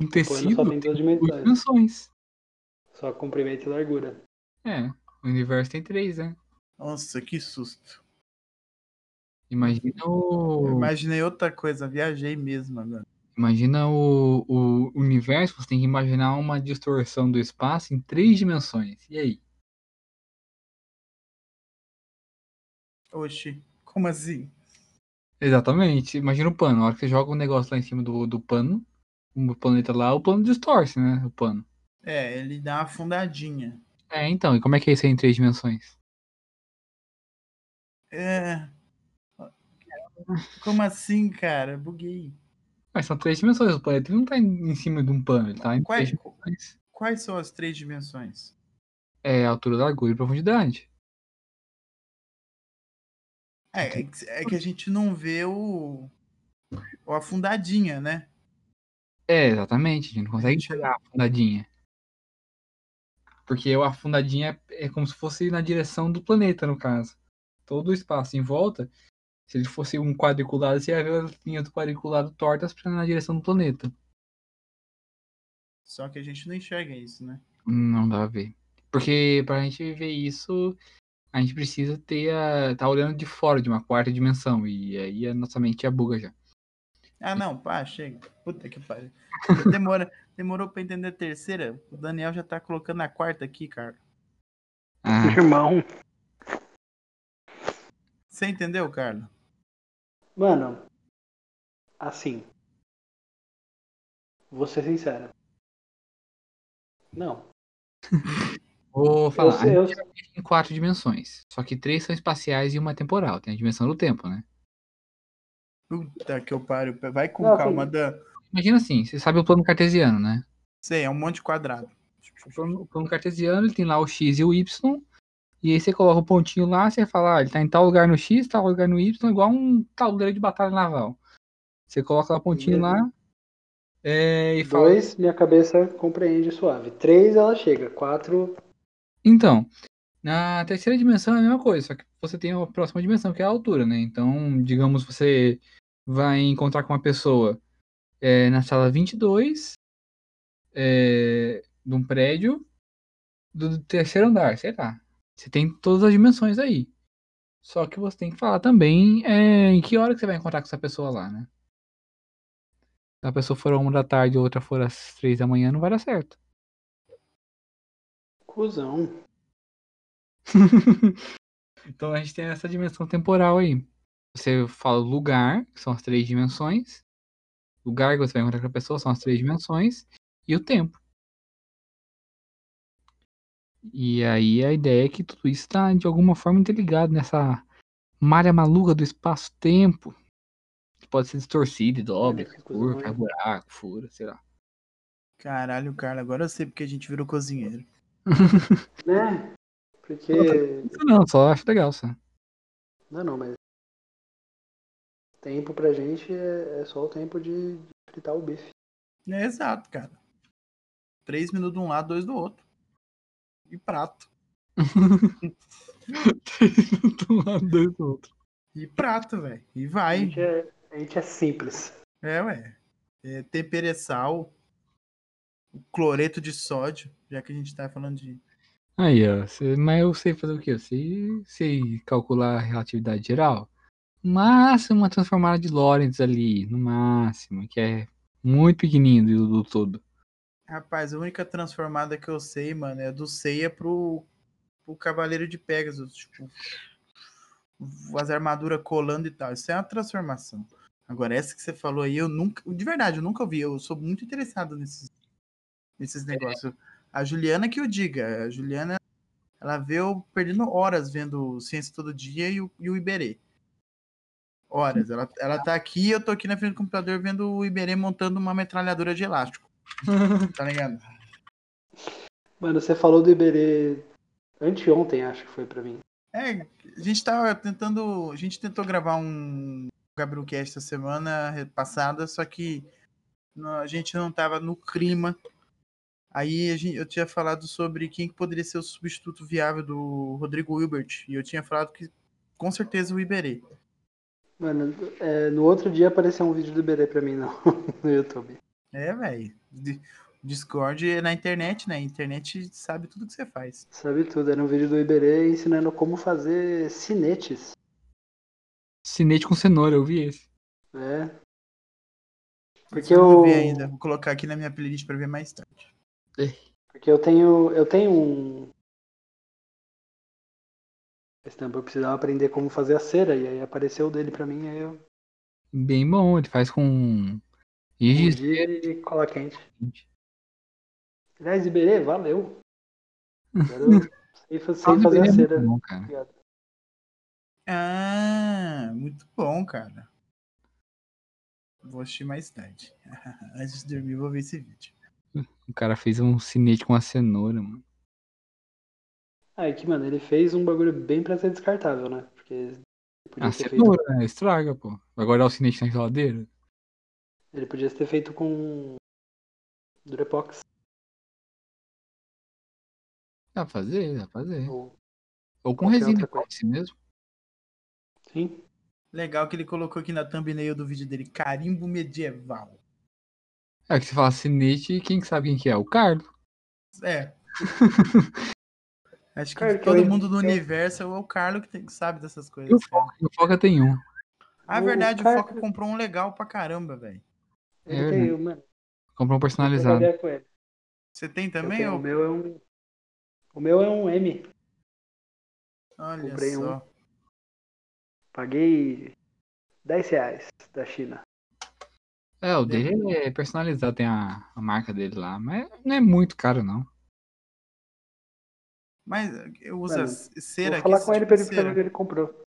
Um tecido
só tem duas
duas
dimensões.
dimensões.
Só comprimento e largura.
É. O universo tem três, né?
Nossa, que susto.
Imagina
Eu
o.
imaginei outra coisa, viajei mesmo agora.
Imagina o, o universo, você tem que imaginar uma distorção do espaço em três dimensões. E aí?
Oxe, como assim?
Exatamente. Imagina o pano. Na hora que você joga um negócio lá em cima do, do pano, o planeta lá, o plano distorce, né? O pano.
É, ele dá uma afundadinha.
É, então. E como é que é isso aí em três dimensões?
É. Como assim, cara? Buguei.
Mas são três dimensões. O planeta não tá em, cima de um pano, ele tá em
Quais-
três dimensões.
Quais são as três dimensões?
É altura, largura e profundidade.
É, é que- é que a gente não vê o, o afundadinha, né?
É, exatamente. A gente não consegue pegar a afundadinha. Porque o afundadinha é, é como se fosse na direção do planeta, no caso. Todo o espaço em volta, se ele fosse um quadriculado, você ia ver as linhas do quadriculado tortas pra na direção do planeta.
Só que a gente não enxerga isso, né?
Não dá a ver. Porque pra gente ver isso, a gente precisa ter a. tá olhando de fora de uma quarta dimensão. E aí a nossa mente é buga já.
Ah, não, pá, chega. Puta que pariu. Demora, demorou pra entender a terceira. O Daniel já tá colocando a quarta aqui, cara.
Ah,
Irmão.
Você entendeu, Carlos?
Mano, assim. Vou ser sincero. Não.
vou falar.
eu
vive em quatro dimensões. Só que três são espaciais e uma temporal. Tem a dimensão do tempo, né?
Puta que eu pariu. Vai com
Não,
calma,
tem-
Dan.
Imagina assim, você sabe o plano cartesiano, né?
Sei, é um monte de quadrado.
O plano, o plano cartesiano ele tem lá o x e o y. E aí você coloca o pontinho lá, você fala, ah, ele tá em tal lugar no x, tal lugar no y, igual um tabuleiro de batalha naval. Você coloca lá o pontinho lá, É, e fala,
Dois, minha cabeça compreende suave. Três, ela chega. Quatro,
Então, na terceira dimensão é a mesma coisa, só que você tem a próxima dimensão, que é a altura, né? Então, digamos, você vai encontrar com uma pessoa é, na sala 22 é, de um prédio do terceiro andar, sei lá. Você tem todas as dimensões aí. Só que você tem que falar também é, em que hora que você vai encontrar com essa pessoa lá, né? Se a pessoa for uma da tarde e outra for às três da manhã, não vai dar certo.
Cuzão.
então a gente tem essa dimensão temporal aí. Você fala o lugar, que são as três dimensões. Lugar que você vai encontrar com a pessoa são as três dimensões. E o tempo. E aí a ideia é que tudo isso está de alguma forma interligado nessa malha maluca do espaço-tempo. Que pode ser distorcida e dobra, curva, faz buraco, fura, sei lá.
Caralho, Carlos, agora eu sei porque a gente virou cozinheiro.
Né? Porque.
Isso não, só acho legal, só.
Não, não, mas. Tempo pra gente é, é só o tempo de, de fritar o bife.
É exato, cara. Três minutos de um lado, dois do outro. E prato.
Do lado dois do outro.
E prato, velho. E
A
vai.
gente é, a gente é simples.
É, ué. É, tempero é sal. Cloreto de sódio, já que a gente tá falando de.
Aí, ó. cê- mas eu sei fazer o quê? Eu sei, sei calcular a relatividade geral. No máximo, uma transformada de Lorentz ali. No máximo. Que é muito pequenininho do, do todo.
Rapaz, a única transformada que eu sei, mano, é do Ceia pro, pro Cavaleiro de Pegasus. Tipo, as armaduras colando e tal. Isso é uma transformação. Agora, essa que você falou aí, eu nunca. De verdade, eu nunca ouvi. Eu sou muito interessado nesses, nesses negócios. A Juliana que eu diga. A Juliana, ela vê eu perdendo horas vendo Ciência Todo Dia e o, e o Iberê. Horas. Ela, ela tá aqui eu tô aqui na frente do computador vendo o Iberê montando uma metralhadora de elástico. Tá ligado?
Mano, você falou do Iberê anteontem, acho que foi pra mim.
É, a gente tava tentando. A gente tentou gravar um Gabrielcast essa semana passada, só que não- a gente não tava no clima. Aí a gente- eu tinha falado sobre quem que poderia ser o substituto viável do Rodrigo Hilbert. E eu tinha falado que com certeza o Iberê.
Mano, é, no outro dia apareceu um vídeo do Iberê pra mim no, no YouTube.
É, velho. Discord é na internet, né? A internet sabe tudo que você faz.
Sabe tudo, era um vídeo do Iberê ensinando como fazer cinetes.
Cinete com cenoura, eu vi esse.
né? Porque
eu não vi ainda. Vou colocar aqui na minha playlist pra ver mais tarde.
Porque eu tenho, eu tenho um. Esse tempo eu precisava aprender como fazer a cera, e aí apareceu o dele pra mim, aí eu
Bem bom, ele faz com. Giz.
E cola quente. Aliás, Iberê, valeu. Agora eu sei, sei fazer a cera.
Bom, cara.
Ah, muito bom, cara. Vou assistir mais tarde. Antes de dormir, vou ver esse vídeo.
O cara fez um cinete com a cenoura, mano.
Ah, é que, mano, ele fez um bagulho bem pra ser descartável, né? Porque ele podia,
A
ter feito,
cenoura, né? Estraga, pô. Vai guardar o cinete na geladeira?
ele podia ter feito com Durepox.
Dá pra fazer, dá pra fazer.
Ou...
Ou com resina epóxi mesmo.
Sim.
Legal que ele colocou aqui na thumbnail do vídeo dele, carimbo medieval.
É que você fala cinete, quem que sabe quem que é? O Carlos.
É. Acho que
Cara,
todo
eu-
mundo do
eu-
universo é o Carlos que, tem- que sabe dessas
E o
coisas. cara.
Foca, o Foca tem um.
Ah,
O
verdade, o Foca comprou um legal pra caramba, velho.
É
tem, mano,
Comprou um
eu
personalizado.
trabalhei com ele.
Você tem
Eu
também?
tenho-
ou-
O meu é um. O meu é um M.
Olha
comprei um.
só.
Paguei 10 reais da China.
É, o dele é personalizado, tem a, a marca dele lá. Mas não é muito caro, não.
Mas eu uso
Mano,
cera
Vou falar com ele
tipo
pra ele saber onde ele comprou.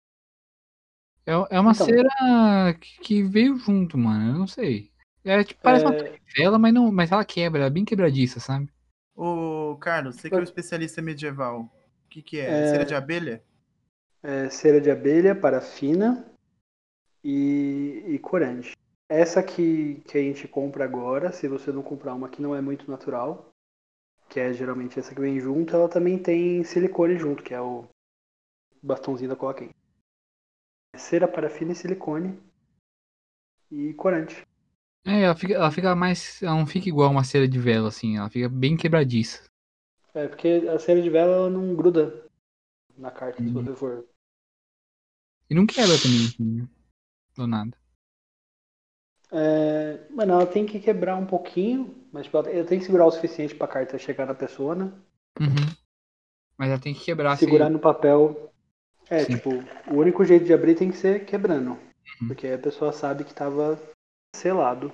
É, é uma
Então.
cera que, que veio junto, mano. Eu não sei. É tipo, parece uma
É,
vela, mas, não, mas ela quebra, ela é bem quebradiça, sabe?
Ô, Carlos, você que é o especialista medieval. O que, que é?
É.
Cera de abelha?
é cera de abelha, parafina e, e corante. Essa que, que a gente compra agora, se você não comprar uma que não é muito natural, que é geralmente essa que vem junto, ela também tem silicone junto, que é o bastãozinho da cola quente. Cera, parafina e silicone e corante.
É, ela fica, ela fica mais. Ela não fica igual uma cera de vela, assim. Ela fica bem quebradiça.
É, porque a cera de vela ela não gruda na carta, se
Uhum.
você for.
E não quebra também, assim, né? Do nada.
É, mano, ela tem que quebrar um pouquinho, mas tipo, ela tem que segurar o suficiente pra carta chegar na pessoa, né?
Uhum. Mas ela tem que quebrar assim.
Segurar no papel. É,
Sim.
tipo, o único jeito de abrir tem que ser quebrando.
Uhum.
Porque aí a pessoa sabe que tava selado.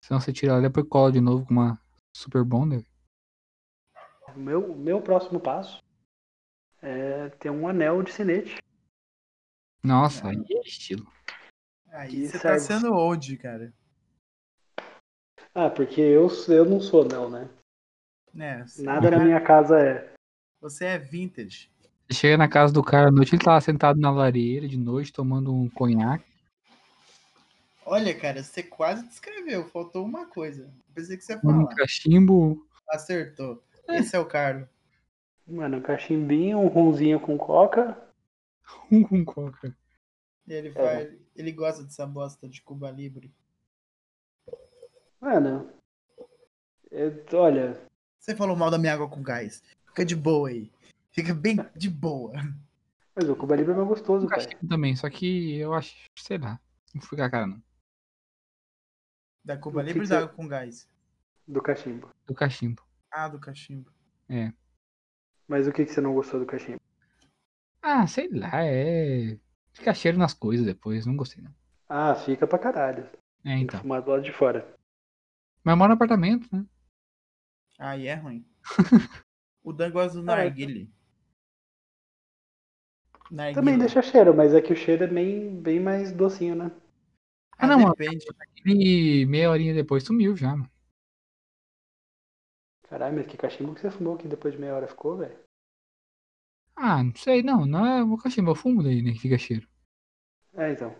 Senão você tira ela e depois cola de novo com uma Super Bonder.
O meu, meu próximo passo é ter um anel de sinete.
Nossa, aí é estilo.
Aí
Que
você tá
serve.
sendo old, cara.
Ah, porque eu, eu não sou anel, né?
Né? você-
Nada na minha casa é.
Você é vintage.
Você chega na casa do cara à noite, ele tá lá sentado na lareira de noite, tomando um conhaque.
Olha, cara, você quase descreveu. Faltou uma coisa. Pensei que você ia
Um
falar.
cachimbo.
Acertou. Esse é o Carlos.
Mano, um cachimbinho, um ronzinho com coca.
Um com coca.
Ele, faz, ele gosta dessa bosta de Cuba Libre.
Mano, eu- olha,
Você falou mal da minha água com gás. Fica de boa aí. Fica bem de boa.
mas o Cuba Libre é mais gostoso, cara.
cachimbo também, só que eu acho, sei lá. Não fui com a cara, não.
Da Cuba Libre e da água com gás?
Do cachimbo.
Do cachimbo.
Ah, do cachimbo.
Mas o que, que você não gostou do cachimbo?
Ah, sei lá, é. Fica cheiro nas coisas depois, não gostei, não.
Ah, fica pra caralho.
É, então.
fumar do lado de fora.
Mas eu moro no apartamento, né?
Aí é ruim. o Dan gosta do
Ah,
narguile. Narguile.
Também deixa cheiro, mas é que o cheiro é bem, bem mais docinho, né?
Ah,
Ah, não, mano.
depende.
E meia horinha depois sumiu já, mano.
Caralho, mas que cachimbo que você fumou que depois de meia hora ficou, velho?
Ah, não sei, não. Não é o cachimbo, é o fumo daí, né? Que fica cheiro.
É, então.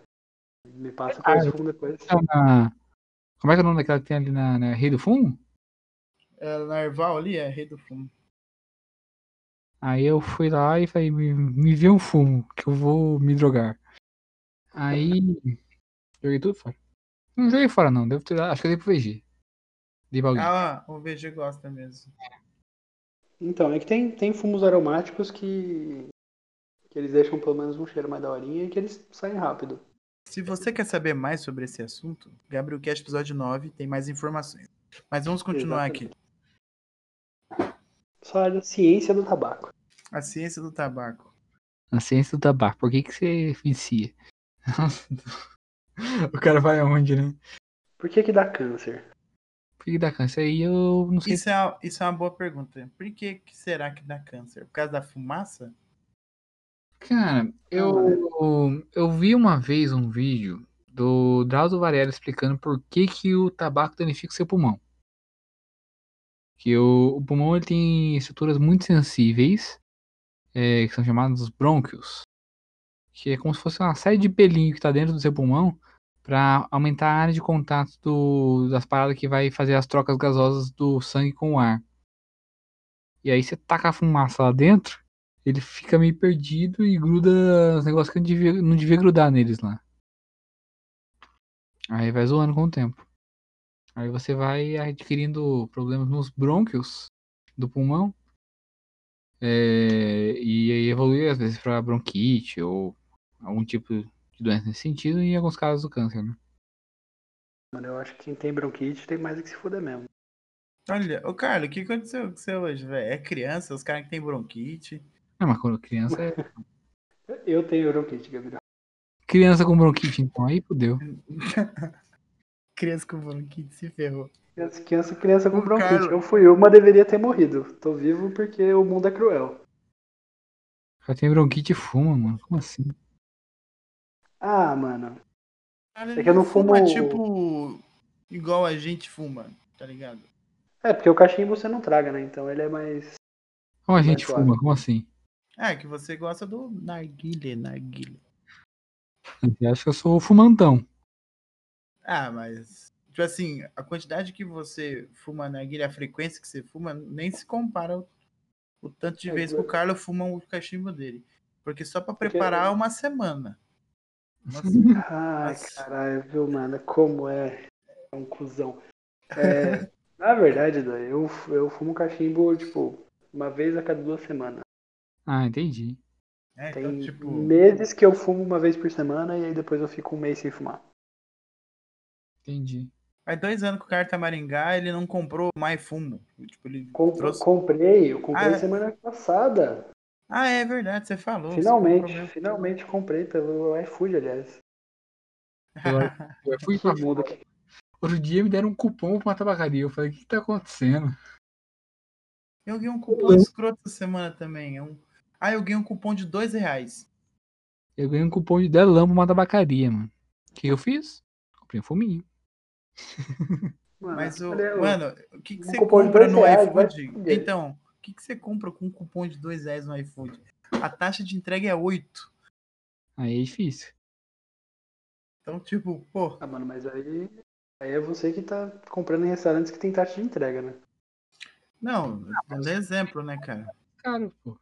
Me passa
Ah,
com esse
eu-
fumo depois.
Então, na- Como é que é o nome daquela que tem ali na, na Rei do Fumo?
É, Narval ali é rei do fumo.
Aí eu fui lá e falei, me, me vê um fumo, que eu vou me drogar. Aí. Joguei tudo fora. Não joguei fora, não. Devo ter, acho que eu dei pro VG. Dei pra alguém.
Ah, o VG gosta mesmo.
Então, é que tem, tem fumos aromáticos que, que eles deixam pelo menos um cheiro mais daorinha e que eles saem rápido.
Se você quer saber mais sobre esse assunto, Gabriel Cast episódio 9 tem mais informações. Mas vamos continuar
Exatamente.
aqui.
Só a ciência do tabaco.
A ciência do tabaco.
Na ciência do tabaco, por que, que você vicia? o cara vai aonde, né?
Por que que dá câncer?
Que dá câncer? Aí eu não sei.
Isso é, uma- isso é uma boa pergunta. Por que, que será que dá câncer? Por causa da fumaça?
Cara, eu, eu vi uma vez um vídeo do Drauzio Varela explicando por que, que o tabaco danifica o seu pulmão. Que o, o pulmão ele tem estruturas muito sensíveis, é, que são chamados brônquios, que é como se fosse uma série de pelinho que está dentro do seu pulmão para aumentar a área de contato do- das paradas que vai fazer as trocas gasosas do sangue com o ar. E aí você taca a fumaça lá dentro, ele fica meio perdido e gruda os negócios que não devia, não devia grudar neles lá. Aí vai zoando com o tempo. Aí você vai adquirindo problemas nos brônquios do pulmão. É, e aí evolui às vezes para bronquite ou algum tipo de doença nesse sentido e em alguns casos do câncer, né?
Mano, eu acho que quem tem bronquite tem mais é que se fuder mesmo.
Olha, ô Carlos, o que aconteceu com você hoje, velho? É criança, os caras que tem bronquite.
Não, mas quando criança é
Eu tenho bronquite, Gabriel.
criança com bronquite, então aí fudeu.
Criança com bronquite se ferrou.
Criança, criança, criança com bronquite.
Carlos-
Eu fui uma, deveria ter morrido. Tô vivo porque o mundo é cruel.
Cara tem bronquite e fuma, mano. Como assim?
Ah, mano.
Cara,
É que eu não
fuma,
fumo-
tipo, igual a gente fuma, tá ligado?
É, porque o cachimbo você não traga, né? Então ele é mais.
Como a gente
suave.
fuma? Como assim?
É, que você gosta do narguile, narguile.
Eu acho que eu sou fumantão.
Ah, mas. Tipo assim, a quantidade que você fuma na guilha, a frequência que você fuma, nem se compara o, o tanto de
É,
vezes que o Carlos fuma o cachimbo dele. Porque só pra
Porque-
preparar uma semana. Nossa,
Ai, caralho, viu, mano? Como é, é um cuzão. É, na verdade, Dan, eu, eu fumo cachimbo, tipo, uma vez a cada duas semanas.
Ah, entendi.
é,
Tem
então, tipo.
meses que eu fumo uma vez por semana e aí depois eu fico um mês sem fumar.
Entendi.
Faz dois anos que o cara tá Maringá, ele não comprou mais fumo. Tipo, ele
Com-
trouxe.
Comprei, eu comprei
Ah, é?
semana passada.
Ah, é verdade, você falou. você
Finalmente,
mesmo.
finalmente comprei pelo iFood, aliás.
Eu fui
Que
pra
muda aqui.
Outro dia me deram um cupom pra uma tabacaria. Eu falei, o que, que tá acontecendo?
Eu ganhei um cupom escroto essa semana também. é um- Ah, eu ganhei um cupom de dois reais.
Eu ganhei um cupom de delão pra uma tabacaria, mano. O que eu fiz? Comprei um fuminho.
Mano,
Mas, o, mano, o que, que
um
você compra no
reais,
iFood? Então, que, que você compra com um cupom de dois reais no iFood? A taxa de entrega é 8.
Aí é difícil.
Então, tipo, pô,
Ah, mano, mas aí, aí é você que tá comprando em restaurantes que tem taxa de entrega, né?
não, dando exemplo, né, cara?
Cara, pô.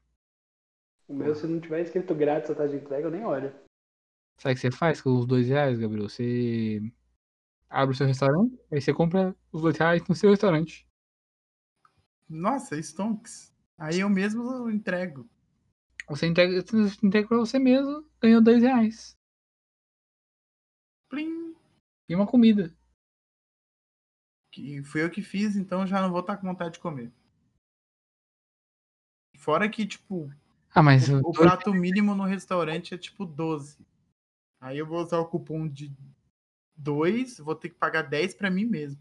O meu, se não tiver escrito grátis a taxa de entrega, eu nem olho.
Sabe o que você faz com os dois reais, Gabriel? Você abre o seu restaurante, aí você compra os dois reais no seu restaurante.
Nossa, Stonks. Aí eu mesmo entrego.
Você entrega, você entrega pra você mesmo, ganhou dois reais.
Plim.
E uma comida.
Que fui eu que fiz, então já não vou estar com vontade de comer. Fora que, tipo,
Ah, mas
o,
o
prato mínimo no restaurante é tipo 12. Aí eu vou usar o cupom de 2, vou ter que pagar 10 pra mim mesmo.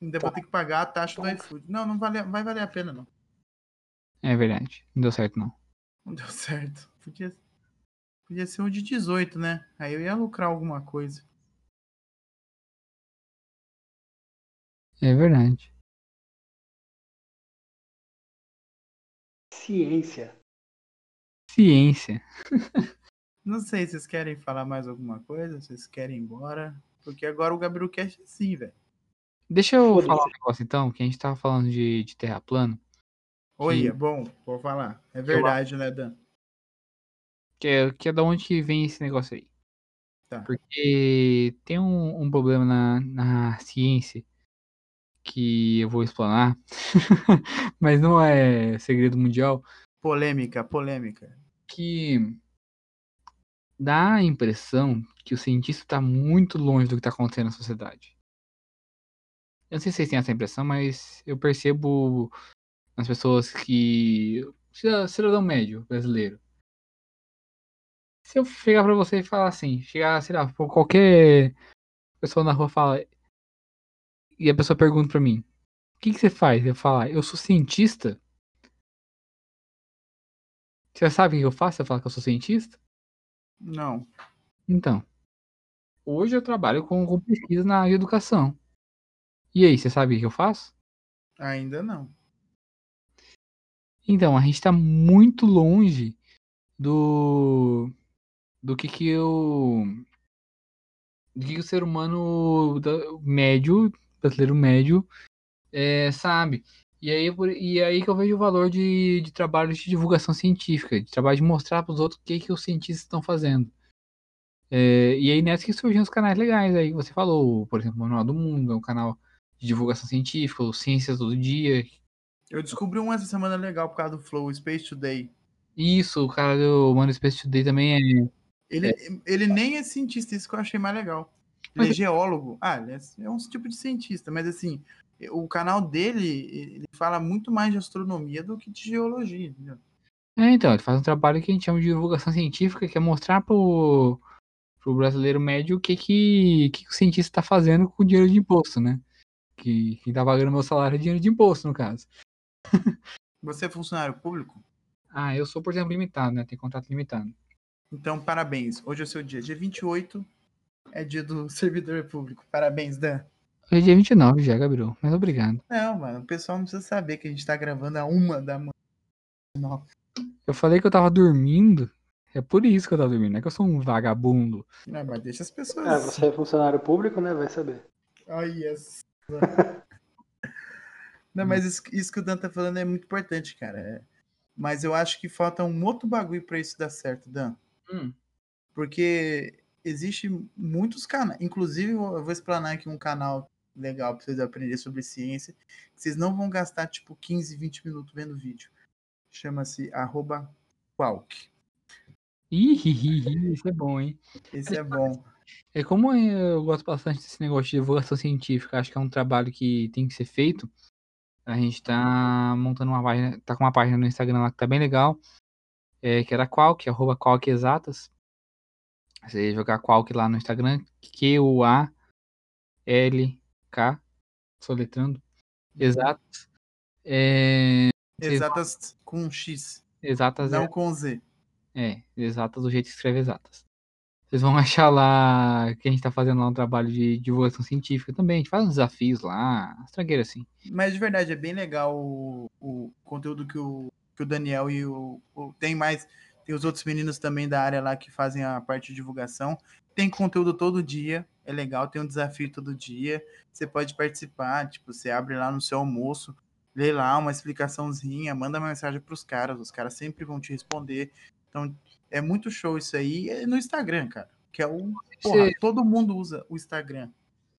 Ainda vou ter que pagar a taxa do iFood. Não, não vale, vai valer a pena, não.
É verdade. Não deu certo, não.
Não deu certo. Podia, podia ser um de 18, né? Aí eu ia lucrar alguma coisa.
É verdade.
Ciência.
Ciência.
Não sei, vocês querem falar mais alguma coisa? Vocês querem ir embora? Porque agora o Gabriel Cash é assim, velho.
Deixa eu falar um negócio então, que a gente tava falando de, de terra plana.
Oi,
Que-
é bom, vou falar. É verdade, né, Dan?
Que é, que é da onde que vem esse negócio aí.
Tá.
Porque tem um, um problema na, na ciência que eu vou explanar, mas não é segredo mundial,
Polêmica, polêmica.
que dá a impressão que o cientista está muito longe do que está acontecendo na sociedade. Eu não sei se vocês têm essa impressão, mas eu percebo nas pessoas que. cida- Cidadão médio brasileiro. Se eu chegar pra você e falar assim, chegar, sei lá, por qualquer pessoa na rua fala. E a pessoa pergunta pra mim: O que, que você faz? Eu falar, eu sou cientista. Você sabe o que eu faço? Você fala que eu sou cientista?
Não.
Então, hoje eu trabalho com, com pesquisa na área de educação. E aí, você sabe o que eu faço?
Ainda não.
Então, a gente tá muito longe do do que que eu do que, que o ser humano médio, brasileiro médio, é, sabe. E aí, e aí que eu vejo o valor de, de trabalho de divulgação científica, de trabalho de mostrar para os outros o que, que os cientistas estão fazendo. É, e aí nessa que surgiram os canais legais aí que você falou, por exemplo, o Manual do Mundo, é um canal de divulgação científica, o Ciências Todo Dia.
Eu descobri um essa semana legal por causa do Flow, Space Today.
Isso, o cara do Mano Space Today também é.
Ele, ele nem é cientista, isso que eu achei mais legal. Ele é geólogo. Ah, ele é, é um tipo de cientista, mas assim, o canal dele, ele fala muito mais de astronomia do que de geologia, entendeu?
É, então, ele faz um trabalho que a gente chama de divulgação científica, que é mostrar pro, pro brasileiro médio o que, que, que o cientista está fazendo com o dinheiro de imposto, né? Que quem tá pagando meu salário é dinheiro de imposto, no caso.
Você é funcionário público?
Ah, eu sou, por exemplo, limitado, né? Tem contrato limitado.
Então, parabéns. Hoje é o seu dia. Dia 28 é dia do servidor público. Parabéns, Dan.
Hoje é dia 29 já, Gabriel. Mas obrigado.
Não, mano, o pessoal não precisa saber que a gente tá gravando a uma da manhã. Não.
Eu falei que eu tava dormindo. É por isso que eu tava dormindo, não é que eu sou um vagabundo.
Não, mas deixa as pessoas.
Ah, você é funcionário público, né? Vai saber.
Ai, yes. Não, mas isso, isso que o Dan tá falando é muito importante, cara. É- Mas eu acho que falta um outro bagulho pra isso dar certo, Dan.
Hum.
Porque existe muitos canais. Inclusive, eu vou explanar aqui um canal legal pra vocês aprenderem sobre ciência. Vocês não vão gastar tipo 15, 20 minutos vendo vídeo. Chama-se arroba Qualk.
Ih, isso é bom, hein?
Esse é bom.
É como eu gosto bastante desse negócio de divulgação científica, acho que é um trabalho que tem que ser feito. A gente tá montando uma página, tá com uma página no Instagram lá que tá bem legal, é, que era Qualk, arroba Qualk Exatas. Você jogar Qualk lá no Instagram, Q-U-A-L-K, soletrando, Exatas. É,
Exatas com X,
exatas
não
é,
com Z.
é, exatas do jeito que escreve exatas. Vocês vão achar lá que a gente tá fazendo lá um trabalho de divulgação científica também. A gente faz uns desafios lá, as assim.
Mas de verdade, é bem legal o, o conteúdo que o, que o Daniel e o, o- Tem mais. Tem os outros meninos também da área lá que fazem a parte de divulgação. Tem conteúdo todo dia, é legal, tem um desafio todo dia. Você pode participar, tipo, você abre lá no seu almoço, lê lá uma explicaçãozinha, manda uma mensagem pros caras, os caras sempre vão te responder. Então, é muito show isso aí. É no Instagram, cara. Que é o. Porra,
Você,
todo mundo usa o Instagram.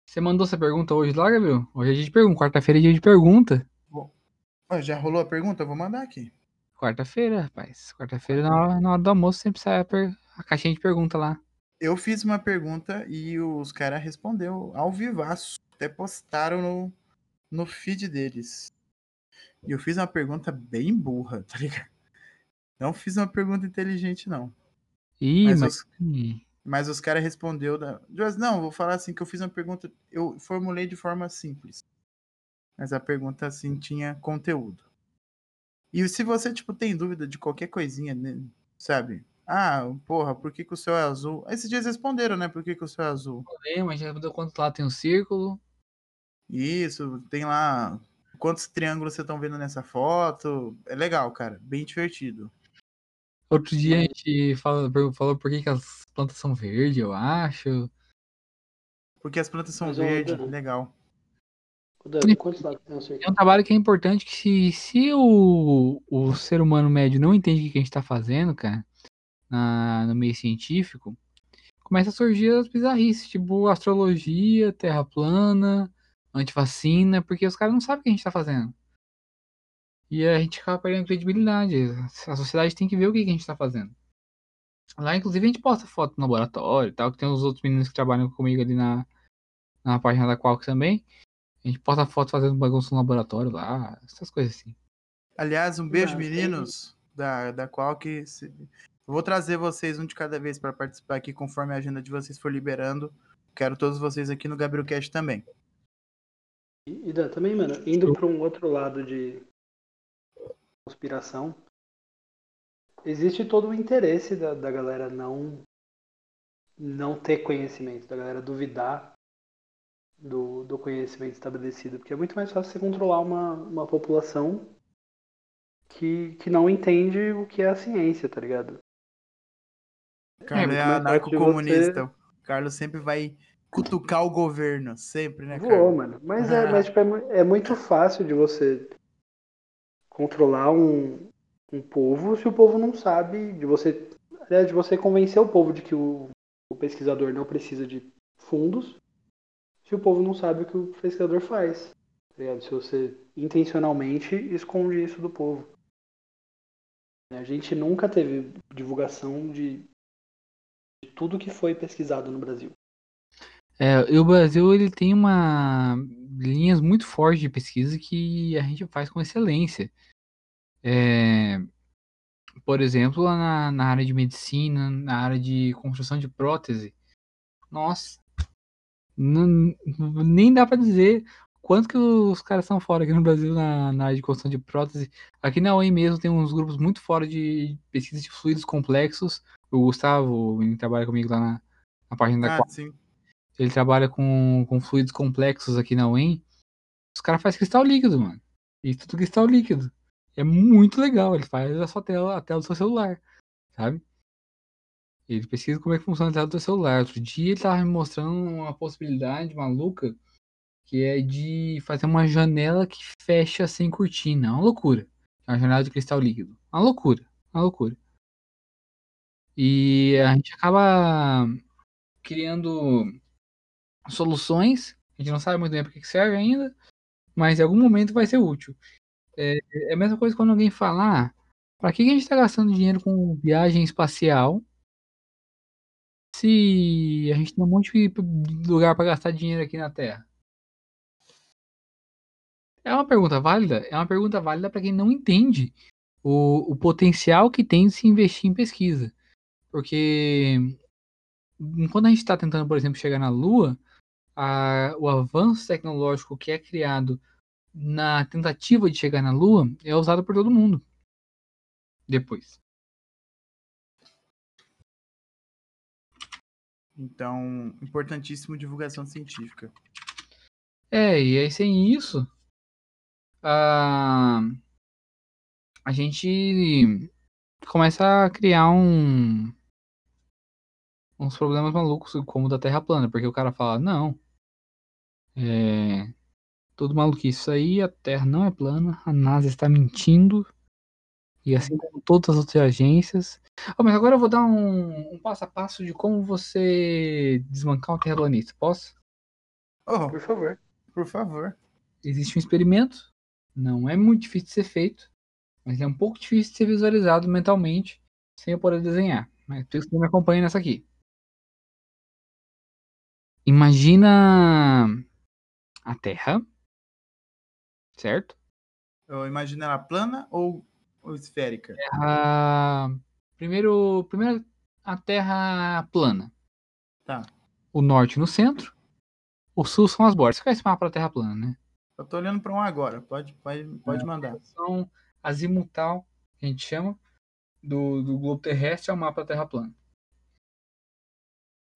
você mandou essa pergunta hoje lá, Gabriel? Hoje é dia de pergunta. Quarta-feira é dia de pergunta.
Ó, já rolou a pergunta? Eu vou mandar aqui.
Quarta-feira, rapaz. Quarta-feira, na hora, na hora do almoço, sempre sai a, per- a caixinha de pergunta lá.
Eu fiz uma pergunta e os caras respondeu ao vivaço. Até postaram no, no feed deles. E eu fiz uma pergunta bem burra, tá ligado? Não fiz uma pergunta inteligente, não.
Ih,
Mas
mas.
os- Mas os caras respondeu da. Mas Não, vou falar assim que eu fiz uma pergunta. Eu formulei de forma simples. Mas a pergunta assim tinha conteúdo. E se você, tipo, tem dúvida de qualquer coisinha, né, sabe? Ah, porra, por que, que o céu é azul? Esses dias responderam, né? Por que, que o céu é azul?
problema, já mudou quanto lá tem um círculo.
Isso, tem lá quantos triângulos vocês estão vendo nessa foto. É legal, cara. Bem divertido.
Outro dia a gente falou, falou por que, que as plantas são verdes, eu acho.
Porque as plantas são verdes,
Dan.
legal.
É um trabalho que é importante que se, se o, o ser humano médio não entende o que a gente tá fazendo, cara, na- no meio científico, começa a surgir as bizarrices, tipo astrologia, terra plana, antivacina, porque os caras não sabem o que a gente tá fazendo. E a gente acaba perdendo credibilidade. A sociedade tem que ver o que a gente tá fazendo. Lá, inclusive, a gente posta foto no laboratório e tal, que tem os outros meninos que trabalham comigo ali na, na página da Qualc também. A gente posta foto fazendo bagunça no laboratório lá, essas coisas assim.
Aliás, um beijo,
Não, tem-
meninos, da, da qual que. se- eu Vou trazer vocês um de cada vez para participar aqui conforme a agenda de vocês for liberando. Quero todos vocês aqui no Gabriel Cast também.
E, Dan, também, mano, indo para um outro lado de conspiração, existe todo o interesse da, da galera não não ter conhecimento, da galera duvidar do, do conhecimento estabelecido, porque é muito mais fácil você controlar uma, uma população que, que não entende o que é a ciência, tá ligado?
Carlos é,
de
anarcocomunista. O Carlos sempre vai cutucar o governo. Sempre, né,
Voou,
Carlos?
mano. Mas, é, mas tipo, é, é muito fácil de você controlar um, um povo se o povo não sabe, de você, aliás, de você convencer o povo de que o, o pesquisador não precisa de fundos, se o povo não sabe o que o pesquisador faz. tá? Se você intencionalmente esconde isso do povo. A gente nunca teve divulgação de, de tudo que foi pesquisado no Brasil.
É, e o Brasil ele tem uma linhas muito fortes de pesquisa que a gente faz com excelência. É, por exemplo, lá na, na área de medicina, na área de construção de prótese. Nossa, não- nem dá pra dizer quanto que os caras são fora aqui no Brasil na, na área de construção de prótese. Aqui na UEM mesmo tem uns grupos muito fora de pesquisa de fluidos complexos. O Gustavo, ele trabalha comigo lá na, na página da
Ah, sim.
Ele trabalha com, com fluidos complexos aqui na UEM. Os caras fazem cristal líquido, mano. E tudo cristal líquido. É muito legal. Ele faz a sua tela, a tela do seu celular. Sabe? Ele pesquisa como é que funciona a tela do celular. Outro dia ele tava me mostrando uma possibilidade maluca que é de fazer uma janela que fecha sem cortina. É uma loucura. É uma janela de cristal líquido. Uma loucura. Uma loucura. E a gente acaba criando soluções. A gente não sabe muito bem para que serve ainda, mas em algum momento vai ser útil. É, é a mesma coisa quando alguém falar, ah, para que a gente está gastando dinheiro com viagem espacial se a gente tem um monte de lugar para gastar dinheiro aqui na Terra? É uma pergunta válida? É uma pergunta válida para quem não entende o, o potencial que tem de se investir em pesquisa. Porque enquanto a gente está tentando, por exemplo, chegar na Lua, a, o avanço tecnológico que é criado na tentativa de chegar na Lua é usado por todo mundo. Depois.
Então, importantíssimo divulgação científica.
É, e aí sem isso, a, a gente começa a criar um uns problemas malucos como o da Terra plana, porque o cara fala, não, é tudo maluquice isso aí, a Terra não é plana, a NASA está mentindo, e assim como todas as outras agências. Oh, mas agora eu vou dar um, um, passo a passo de como você desmancar um terraplanista, posso?
Oh, por favor. Por favor.
Existe um experimento não é muito difícil de ser feito, mas é um pouco difícil de ser visualizado mentalmente sem eu poder desenhar. Mas por isso que você me acompanha nessa aqui. Imagina a Terra, certo?
Eu imagino ela plana ou, ou esférica?
Terra... Primeiro, primeiro a Terra plana.
Tá.
O norte no centro, o sul são as bordas. Você conhece o mapa da Terra plana, né?
Eu tô olhando para um agora. Pode, pode, pode é, mandar.
São azimutal, que a gente chama, do, do globo terrestre ao mapa da Terra plana.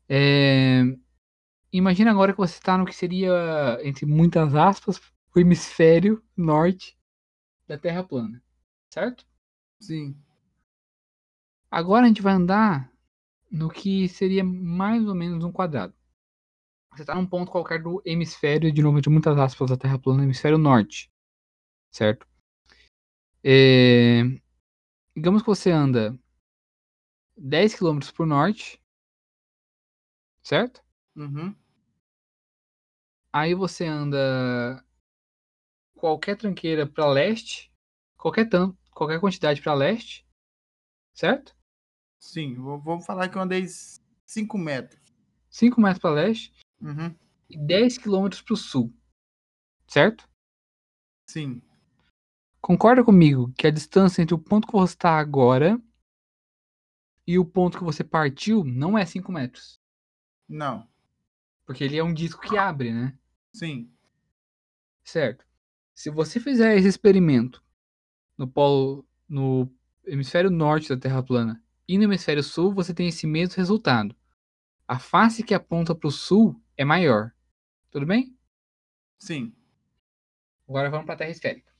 É... Imagina agora que você está no que seria, entre muitas aspas, o hemisfério norte da Terra plana. Certo?
Sim.
Agora a gente vai andar no que seria mais ou menos um quadrado. Você está num ponto qualquer do hemisfério, de novo, de muitas aspas, da Terra plana, hemisfério norte. Certo? É... Digamos que você anda 10 km por norte. Certo?
Uhum.
Aí você anda qualquer tranqueira para leste, qualquer, tam, qualquer quantidade para leste, certo?
Sim, vou, falar que eu andei 5 metros.
5 metros para leste.
Uhum.
E 10 quilômetros para o sul. Certo?
Sim.
Concorda comigo que a distância entre o ponto que você está agora e o ponto que você partiu não é 5 metros?
Não.
Porque ele é um disco que abre, né?
Sim.
Certo. Se você fizer esse experimento no polo, no hemisfério norte da Terra plana e no hemisfério sul, você tem esse mesmo resultado. A face que aponta para o sul é maior. Tudo bem?
Sim.
Agora vamos para a Terra esférica.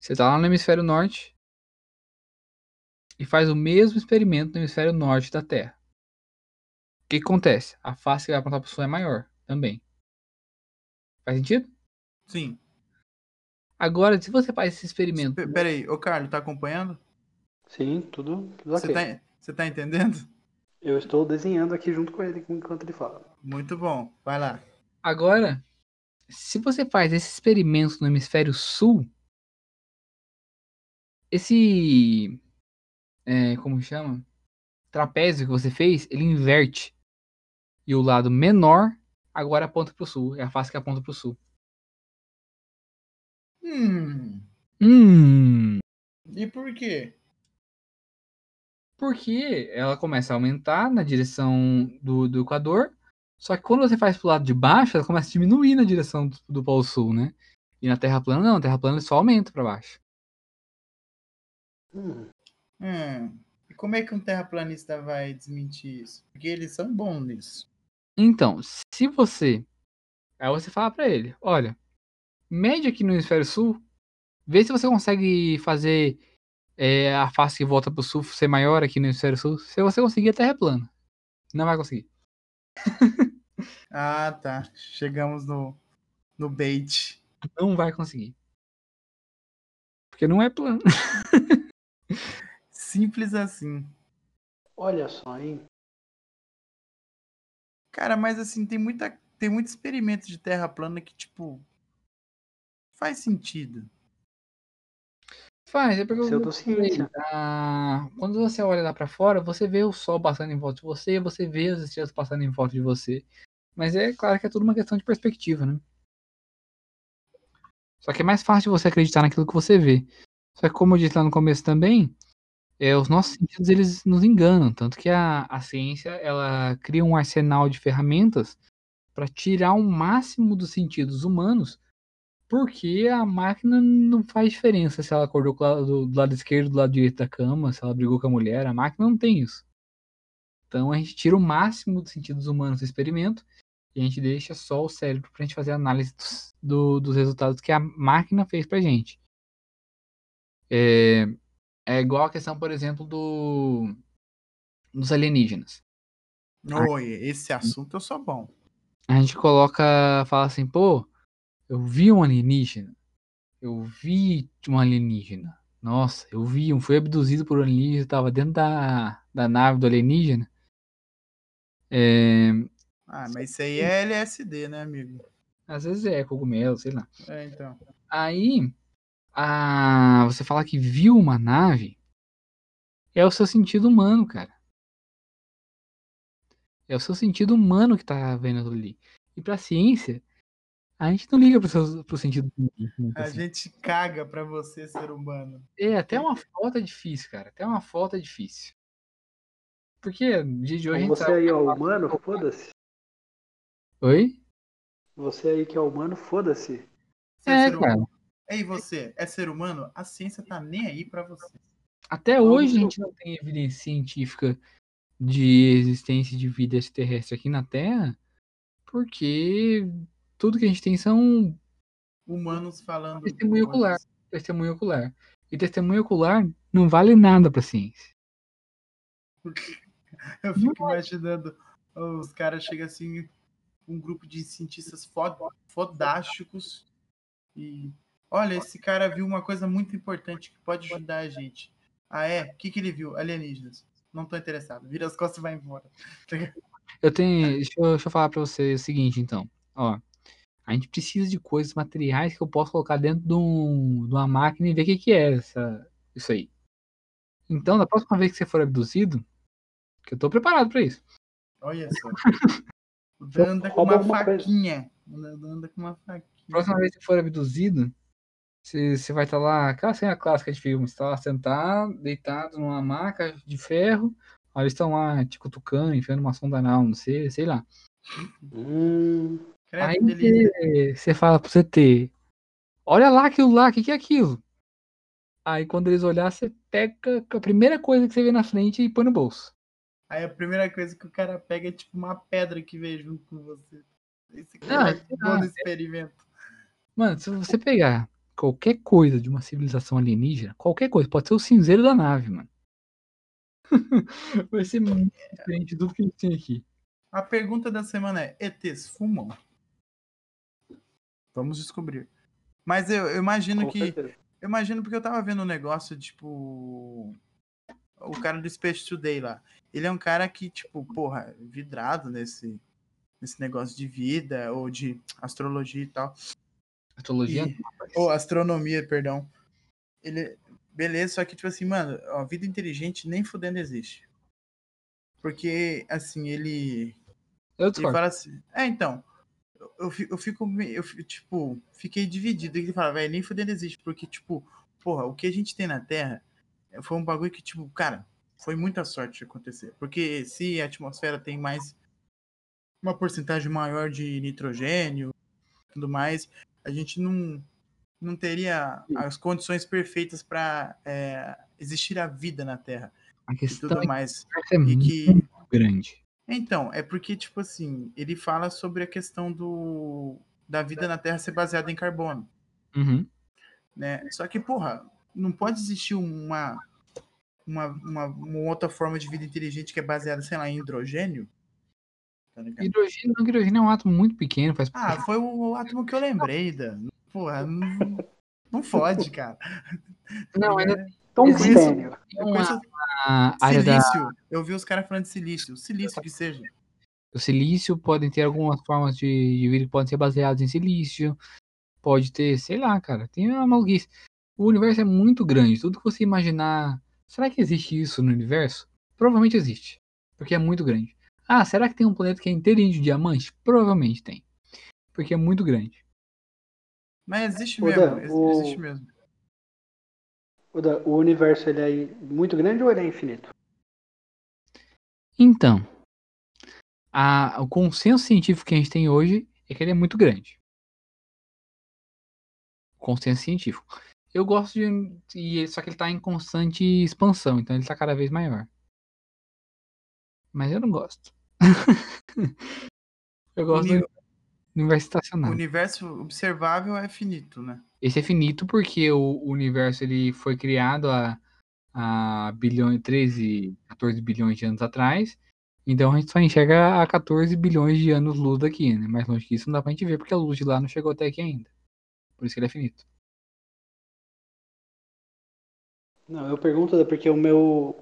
Você está lá no hemisfério norte e faz o mesmo experimento no hemisfério norte da Terra. O que, que acontece? A face que vai apontar para o sul é maior também. Faz sentido?
Sim.
Agora, se você faz esse experimento.
P peraí, ô Carlos, tá acompanhando?
Sim, tudo, tudo
você
ok.
Tá, você tá entendendo?
Eu estou desenhando aqui junto com ele enquanto ele fala.
Muito bom, vai lá.
Agora, se você faz esse experimento no hemisfério sul, esse. É, como chama? Trapézio que você fez, ele inverte. E o lado menor agora aponta para o sul. É a face que aponta para o sul.
Hum.
Hum.
E por quê?
porque ela começa a aumentar na direção do, do Equador, só que quando você faz pro lado de baixo, ela começa a diminuir na direção do, do Polo Sul, né? E na Terra plana não, a Terra plana só aumenta para baixo.
Hum. Hum. E como é que um terraplanista vai desmentir isso? Porque eles são bons nisso.
Então, se você. Aí você fala para ele: olha, mede aqui no hemisfério sul, vê se você consegue fazer é, a face que volta pro sul ser maior aqui no hemisfério sul, se você conseguir, a Terra é plana. Não vai conseguir.
Ah, tá. Chegamos no, no bait.
Não vai conseguir. Porque não é plano.
Simples assim.
Olha só, hein?
Cara, mas assim, tem muita tem muito experimento de terra plana que tipo faz sentido.
Faz, é porque eu-
Pseudociência.
Ah, quando você olha lá pra fora, você vê o sol passando em volta de você, você vê as estrelas passando em volta de você. Mas é claro que é tudo uma questão de perspectiva, né? Só que é mais fácil você acreditar naquilo que você vê. Só que como eu disse lá no começo também, é, os nossos sentidos eles nos enganam, tanto que a, a ciência ela cria um arsenal de ferramentas para tirar o máximo dos sentidos humanos, porque a máquina não faz diferença se ela acordou do, do lado esquerdo, do lado direito da cama, se ela brigou com a mulher, a máquina não tem isso. Então a gente tira o máximo dos sentidos humanos do experimento e a gente deixa só o cérebro para a gente fazer a análise dos, do- dos resultados que a máquina fez pra gente. É, é igual a questão, por exemplo, do dos alienígenas.
Oi, esse assunto eu sou bom.
A gente coloca, fala assim, pô, eu vi um alienígena. Eu vi um alienígena. Nossa, eu vi um, fui abduzido por um alienígena, tava dentro da, da nave do alienígena. É,
Ah, mas isso aí é LSD, né, amigo?
às vezes é cogumelo, sei lá.
É, então.
Aí, a, você fala que viu uma nave, é o seu sentido humano, cara. É o seu sentido humano que tá vendo aquilo ali. E pra ciência, a gente não liga pro, seu, pro sentido humano.
A
assim.
gente caga pra você, ser humano.
É, até uma foto é difícil, cara. Até uma foto é difícil. Porque no dia de hoje a
você aí é humano, foda-se.
Oi?
Você aí que é humano, foda-se.
É, cara.
Humano. Ei, você, é ser humano? A ciência tá nem aí pra você.
Até hoje a gente não tem evidência científica de existência de vida extraterrestre aqui na Terra, porque tudo que a gente tem são
Humanos falando.
Testemunho ocular. testemunho ocular. E testemunho ocular não vale nada pra ciência.
Eu fico imaginando os caras chegam assim, um grupo de cientistas fod- fodásticos e olha, esse cara viu uma coisa muito importante que pode ajudar a gente. Ah, é? O que, que ele viu? Alienígenas. Não tô interessado. Vira as costas e vai embora.
Eu tenho. Deixa eu, deixa eu falar pra você o seguinte, então. Ó. A gente precisa de coisas materiais que eu posso colocar dentro de, um- de uma máquina e ver o que, que é essa, isso aí. Então, da próxima vez que você for abduzido, que eu tô preparado pra isso.
Olha só. Anda com uma faquinha. Anda com uma faquinha.
Próxima vez que você for abduzido, você, você vai estar lá, aquela cena clássica de filme, você tá lá sentado, deitado numa maca de ferro, aí eles estão lá te cutucando, enfiando uma sonda na alma, sei, sei lá.
Hum,
Aí você, você fala pro CT, olha lá aquilo lá, o que, que é aquilo? Aí quando eles olhar, você pega a primeira coisa que você vê na frente e põe no bolso.
Aí a primeira coisa que o cara pega é tipo uma pedra que veio junto com você. Esse
Ah,
cara é
sei
bom no experimento.
Mano, se você pegar qualquer coisa de uma civilização alienígena, qualquer coisa, pode ser o cinzeiro da nave, mano. Vai ser muito diferente de tudo que a gente tem aqui.
A pergunta da semana é: ETs fumam? Vamos descobrir. Mas eu, eu imagino
com
que.
certeza.
Eu imagino porque eu tava vendo um negócio, tipo. O cara do Space Today lá. Ele é um cara que, tipo, porra, vidrado nesse, nesse negócio de vida ou de astrologia e tal.
Astrologia?
E- Ou astronomia, perdão. Ele. Beleza, só que, tipo assim, mano, a vida inteligente nem fudendo existe. Porque, assim, ele.
Eu
Ele fala assim. É, então. eu- Eu fico, eu fico, tipo, fiquei dividido. Ele fala, velho, nem fudendo existe. Porque, tipo, porra, o que a gente tem na Terra é, foi um bagulho que, tipo, cara, foi muita sorte de acontecer. Porque se a atmosfera tem mais. Uma porcentagem maior de nitrogênio tudo mais, a gente não, não teria as condições perfeitas para existir a vida na Terra
A
e
questão
tudo
é
mais.
que é
E
muito
que
grande.
então, é porque, tipo assim, ele fala sobre a questão do da vida na Terra ser baseada em carbono,
Uhum.
né? Só que, porra, não pode existir uma uma, uma, uma outra forma de vida inteligente que é baseada, sei lá, em hidrogênio. Tá ligado?
Hidrogênio, não, hidrogênio é um átomo muito pequeno, faz
Ah, foi o, átomo que eu lembrei, da. Porra, não, não fode, cara.
Não, ainda
É,
Tungstênio.
tem
eu
uma
conheço
a área da,
silício. Eu vi os caras falando de silício. Silício que seja.
o silício, podem ter algumas formas de, de vida que podem ser baseadas em silício, pode ter, sei lá, cara, tem uma maluquice. O universo é muito grande, tudo que você imaginar. Será que existe isso no universo? Provavelmente existe, porque é muito grande. Ah, será que tem um planeta que é inteirinho de diamante? Provavelmente tem, porque é muito grande.
Mas existe mesmo.
O-
Existe mesmo.
O, universo ele é muito grande ou ele é infinito?
Então, a- o consenso científico que a gente tem hoje é que ele é muito grande. Consenso científico. Eu gosto de. e- Só que ele está em constante expansão, então ele está cada vez maior. Mas eu não gosto. eu gosto
Uni-
do universo
O
estacionário.
universo observável é finito, né?
Esse é finito porque o universo ele foi criado há, há bilhões, 13, 14 bilhões de anos atrás. Então a gente só enxerga a 14 bilhões de anos luz daqui, né? Mais longe que isso não dá pra gente ver porque a luz de lá não chegou até aqui ainda. Por isso que ele é finito.
Não, eu pergunto é porque o meu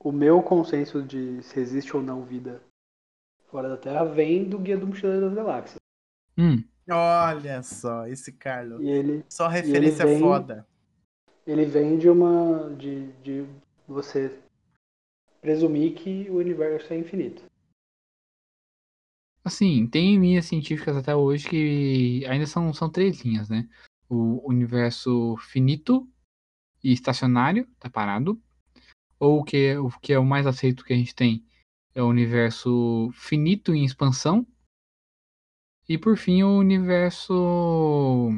o meu consenso de se existe ou não vida fora da Terra vem do Guia do Mochileiro das Galáxias.
Hum,
Olha só, esse Carlos.
E ele
Só referência
vem-
foda.
ele vem de uma de, de você presumir que o universo é infinito.
assim, tem linhas científicas até hoje que ainda são, são três linhas, né? O universo finito e estacionário, tá parado. Ou o que, é- o que é o mais aceito que a gente tem é o universo finito em expansão. E por fim o universo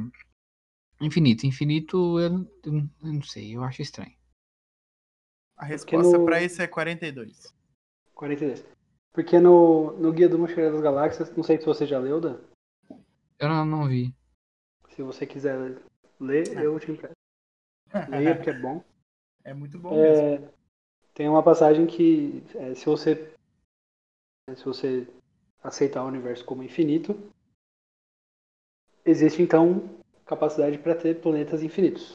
infinito. Infinito eu, não- eu não- sei, eu acho estranho.
A resposta
no-
pra isso é 42.
42. Porque no, no Guia do Mochileiro das Galáxias, não sei se você já leu, Dan.
Eu não, não vi.
Se você quiser ler, eu te empresto. Leia porque é bom.
É muito bom mesmo.
É, tem uma passagem que é, se você se você aceitar o universo como infinito, existe então capacidade para ter planetas infinitos,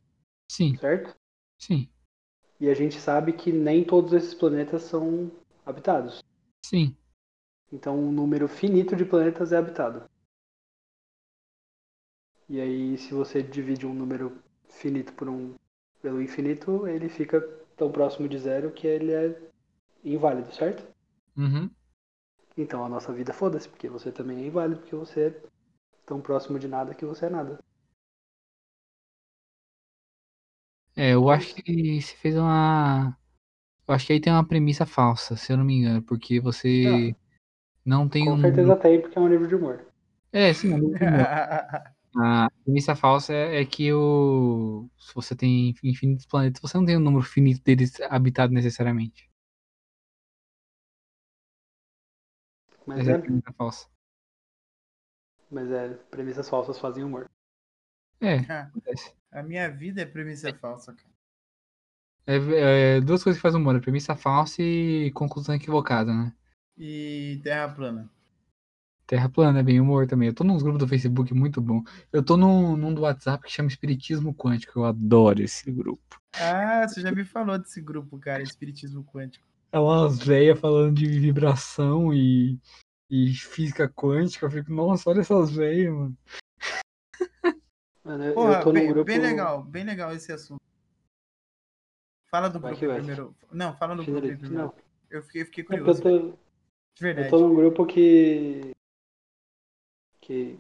Sim,
certo?
sim,
E a gente sabe que nem todos esses planetas são habitados.
sim.
Então um número finito de planetas é habitado. E aí se você divide um número finito por um pelo infinito, ele fica tão próximo de zero que ele é inválido, certo?
Uhum.
Então a nossa vida foda-se, porque você também é inválido, porque você é tão próximo de nada que você é nada.
É, eu acho que você fez uma. Eu acho que aí tem uma premissa falsa, se eu não me engano, porque você não tem
Com
um.
certeza tem, porque é um livro de humor.
É, sim, é um livro de humor. A premissa falsa é, é que o... se você tem infinitos planetas, você não tem um número finito deles habitado necessariamente.
Mas
é
é,
premissa falsa.
mas é, premissas falsas fazem humor.
É,
Ah,
acontece.
A minha vida é premissa falsa, cara.
É, é duas coisas que fazem humor, é premissa falsa e conclusão equivocada, né?
E Terra plana.
Terra plana é bem humor também. Eu tô nos grupos do Facebook muito bom. Eu tô num, num do WhatsApp que chama Espiritismo Quântico. Eu adoro esse grupo.
Ah, você já me falou desse grupo, cara, Espiritismo Quântico.
É umas velhas falando de vibração e, e física quântica. Eu fico, nossa, olha essas velhas, mano.
Mano, eu,
Porra,
eu tô
bem,
grupo.
bem legal, bem legal esse assunto. Fala do
Vai
grupo primeiro. Não, fala do grupo primeiro.
Não,
Eu fiquei, eu fiquei
é porque eu
curioso.
tô,
De
eu
verdade.
tô num grupo que. que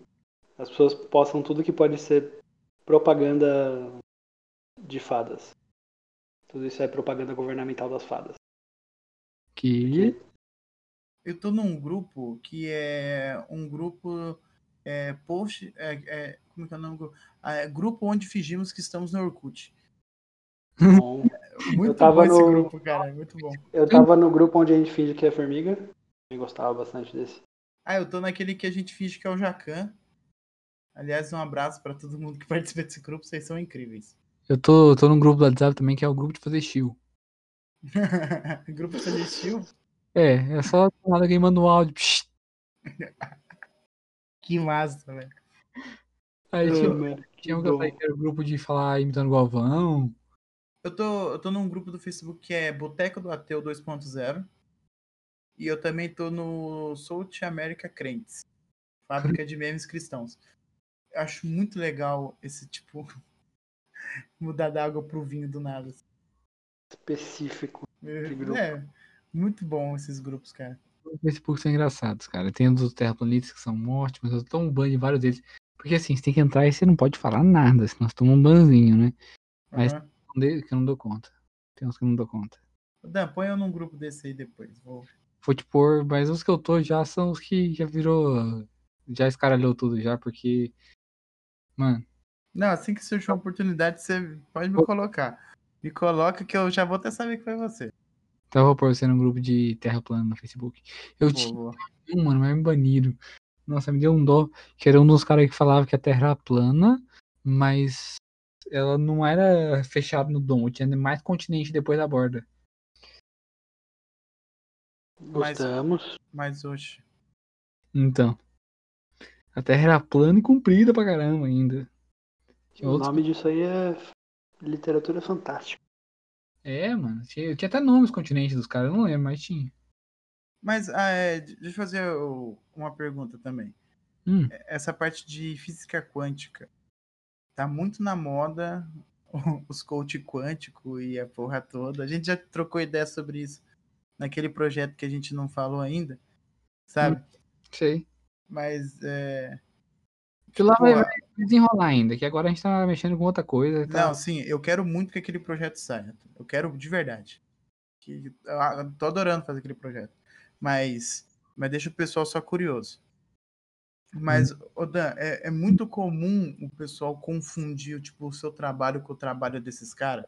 as pessoas postam tudo que pode ser propaganda de fadas. Tudo isso é propaganda governamental das fadas.
Que.
Eu tô num grupo que é um grupo é, post. É, é, como é que é o nome? do grupo? Ah, é grupo onde fingimos que estamos no Orkut.
Bom,
Muito
tava
bom esse
no-
grupo, cara. Muito bom.
eu tava no grupo onde a gente finge que é formiga. Eu gostava bastante desse.
Ah, eu tô naquele que a gente finge que é o Jacan. Aliás, um abraço pra todo mundo que participa desse grupo, vocês são incríveis.
Eu tô, tô num grupo do WhatsApp também que é o grupo de fazer chill.
grupo sugestivo?
É, é só nada alguém manda um áudio. Psh.
Que massa, velho.
Aí tinha, tinha um que era o grupo de falar imitando Galvão.
Eu tô, eu tô num grupo do Facebook que é Boteco do Ateu 2.0. E eu também tô no South America Crentes. Fábrica de memes cristãos. Eu acho muito legal esse tipo. mudar da água pro vinho do nada.
Específico. grupo.
É, muito bom esses grupos, cara.
Os Facebook são engraçados, cara. Tem os dos terraplanistas que são ótimos, eu tô um ban de vários deles. Porque assim, você tem que entrar e você não pode falar nada, senão você toma um banzinho, né? Mas-
Aham.
Um deles que eu não dou conta. Tem uns que eu não dou conta.
Dan, põe eu num grupo desse aí depois. Vou...
Vou te pôr, mas os que eu tô já são os que já virou. Já escaralhou tudo já, porque. Mano,
Não, assim que surgir uma oportunidade, você pode me colocar. Me coloca que eu já vou até saber que foi você.
então eu vou pôr você num grupo de terra plana no Facebook. Eu
Boa,
tinha
boa.
um, mano, mas me baniram. Nossa, me deu um dó. Que era um dos caras que falava que a Terra era plana, mas ela não era fechada no domo, tinha mais continente depois da borda.
Mas-
Gostamos.
Mas hoje.
Então. A Terra era plana e comprida pra caramba ainda. Tinha
O
outros
nome disso aí é literatura fantástica.
É, mano. Tinha, tinha até nomes continentes dos caras, eu não lembro, mas tinha.
Mas ah, é, deixa eu fazer uma pergunta também.
Hum.
Essa parte de física quântica tá muito na moda, os coach quântico e a porra toda. A gente já trocou ideia sobre isso naquele projeto que a gente não falou ainda, sabe?
Sei.
Mas é,
Que lá vai, vai desenrolar ainda, que agora a gente tá mexendo com outra coisa. Tá?
Não, sim, eu quero muito que aquele projeto saia. Eu quero de verdade. Que, eu, eu tô adorando fazer aquele projeto. Mas, mas deixa o pessoal só curioso. Mas, ô Dan, é, é muito comum o pessoal confundir tipo, o seu trabalho com o trabalho desses caras.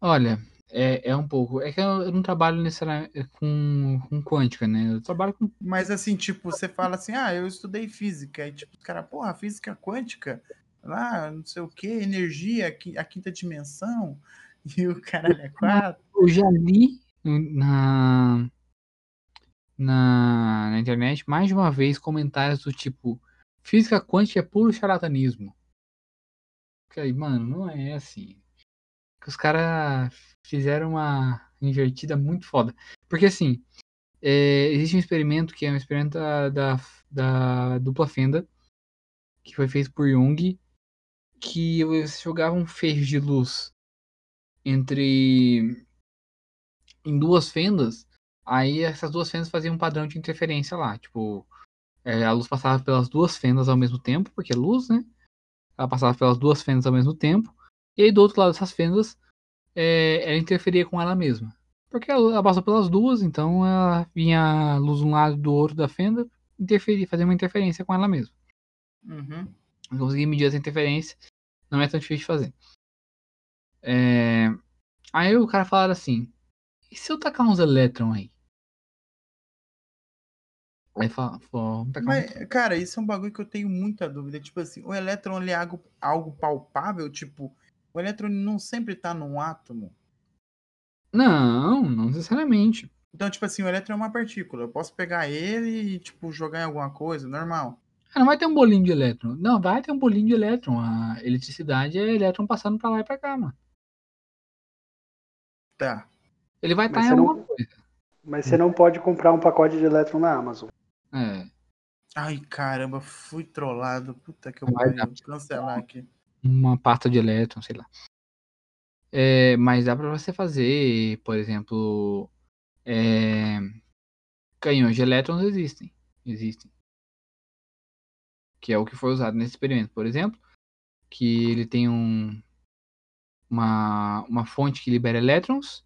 Olha, é, é um pouco. É que eu, eu não trabalho necessariamente com, com quântica, né? Eu trabalho com.
Mas assim, tipo, você fala assim, ah, eu estudei física. E tipo, os caras, porra, física quântica, lá, não sei o que, energia, a qui- a quinta dimensão, e o caralho é quatro.
Eu já li na, na, na internet mais de uma vez comentários do tipo: física quântica é puro charlatanismo. Que aí, mano, não é assim. Que os caras fizeram uma invertida muito foda. Porque assim, é, existe um experimento que é um experimento da, da, da dupla fenda, que foi feito por Jung, que você jogava um feixe de luz entre em duas fendas, aí essas duas fendas faziam um padrão de interferência lá, tipo, é, a luz passava pelas duas fendas ao mesmo tempo, porque é luz, né? Ela passava pelas duas fendas ao mesmo tempo, e aí do outro lado dessas fendas, é, ela interferia com ela mesma. Porque ela passou pelas duas, então ela vinha a luz de um lado e do outro da fenda, interferir, fazer uma interferência com ela mesma.
Uhum.
Eu consegui medir essa interferência, não é tão difícil de fazer. É, Aí o cara falaram assim: e se eu tacar uns elétrons aí? Aí fala, tacar
Mas,
um...
cara, isso é um bagulho que eu tenho muita dúvida. Tipo assim, o elétron ele é algo, algo palpável? Tipo, o elétron não sempre tá num átomo.
Não, não necessariamente.
Então, tipo assim, o elétron é uma partícula. Eu posso pegar ele e, tipo, jogar em alguma coisa, normal.
Ah, não vai ter um bolinho de elétron. Não, vai ter um bolinho de elétron. A eletricidade é elétron passando pra lá e pra cá, mano.
Tá.
Ele vai estar
Mas
em
você não-
alguma coisa.
Mas você não pode comprar um pacote de elétron na Amazon.
É.
Ai, caramba, fui trollado. Puta que eu. Vou cancelar aqui.
Uma pasta de elétron, sei lá. É, mas dá pra você fazer, por exemplo, é, canhões de elétrons existem, existem. Que é o que foi usado nesse experimento, por exemplo, que ele tem um uma, uma fonte que libera elétrons